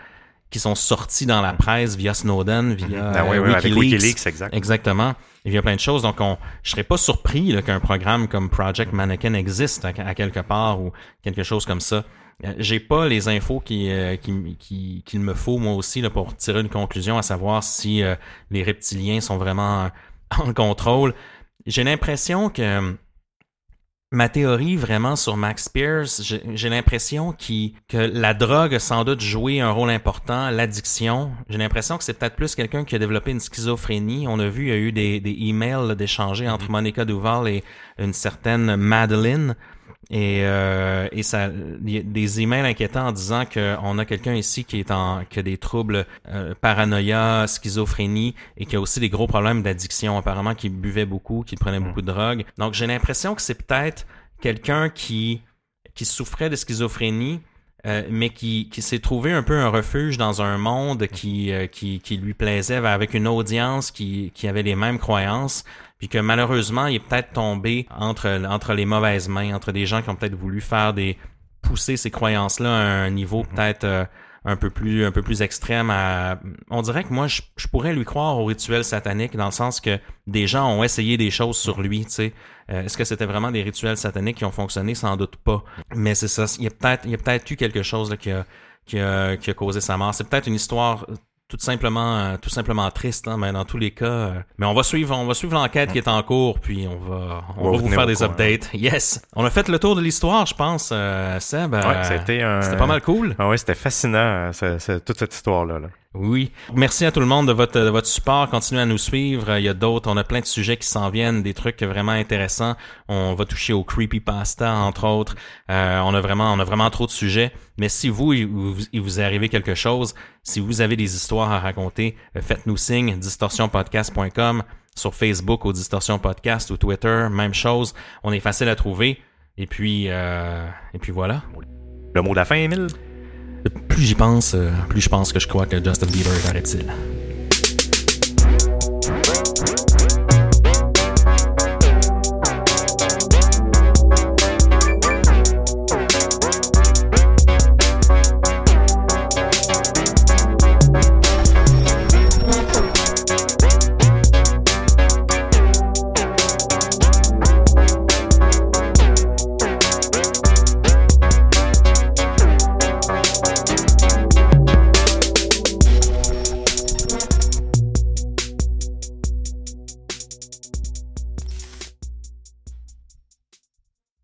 qui sont sortis dans la presse via Snowden, via
Ah oui, oui, avec
WikiLeaks.
Exact.
Exactement. Il y a plein de choses. Donc, on, je serais pas surpris là, qu'un programme comme Project Mannequin existe à, à quelque part ou quelque chose comme ça. Euh, J'ai pas les infos qui, euh, qui, qui- qu'il me faut moi aussi là, pour tirer une conclusion à savoir si euh, les reptiliens sont vraiment en contrôle. J'ai l'impression que ma théorie vraiment sur Max Pierce, j'ai l'impression qu'il- que la drogue a sans doute joué un rôle important, l'addiction. J'ai l'impression que c'est peut-être plus quelqu'un qui a développé une schizophrénie. On a vu, il y a eu des, des emails là, d'échanger entre Monica Duval et une certaine Madeline. Et, euh, et ça, il y a des emails inquiétants en disant qu'on a quelqu'un ici qui est en, qui a des troubles euh, paranoïa, schizophrénie et qui a aussi des gros problèmes d'addiction. Apparemment, qui buvait beaucoup, qui prenait beaucoup de drogue. Donc, j'ai l'impression que c'est peut-être quelqu'un qui qui souffrait de schizophrénie, euh, mais qui, qui s'est trouvé un peu un refuge dans un monde qui, euh, qui, qui lui plaisait, avec une audience qui, qui avait les mêmes croyances, puis que malheureusement, il est peut-être tombé entre, entre les mauvaises mains, entre des gens qui ont peut-être voulu faire des pousser ces croyances-là à un niveau peut-être euh, un peu plus un peu plus extrême. À... On dirait que moi, je, pourrais lui croire au rituel satanique dans le sens que des gens ont essayé des choses sur lui. Euh, Est-ce que c'était vraiment des rituels sataniques qui ont fonctionné? Sans doute pas. Mais c'est ça. Il y a peut-être, il y a peut-être eu quelque chose qui, a, qui, a, qui a causé sa mort. C'est peut-être une histoire tout simplement, euh, tout simplement triste, hein, mais dans tous les cas. euh, mais on va suivre, on va suivre l'enquête qui est en cours, puis on va, on
On va
vous faire des updates. Yes. On a fait le tour de l'histoire, je pense, euh, Seb.
Ouais,
Euh,
c'était un-
pas mal cool.
Ah oui, c'était fascinant, euh, ce- ce- toute cette histoire-là. là.
Oui. Merci à tout le monde de votre, de votre support. Continuez à nous suivre. Il y a d'autres. On a plein de sujets qui s'en viennent, des trucs vraiment intéressants. On va toucher au creepypasta, entre autres. Euh, on a vraiment, on a vraiment trop de sujets. Mais si vous, il vous, est arrivé quelque chose, si vous avez des histoires à raconter, euh, faites-nous signe. distorsionpodcast.com sur Facebook au Distorsion Podcast ou Twitter, même chose. On est facile à trouver. Et puis, euh, et puis voilà.
Le mot de la fin, Émile?
Plus j'y pense, euh, plus je pense que je crois que Justin Bieber est un reptile.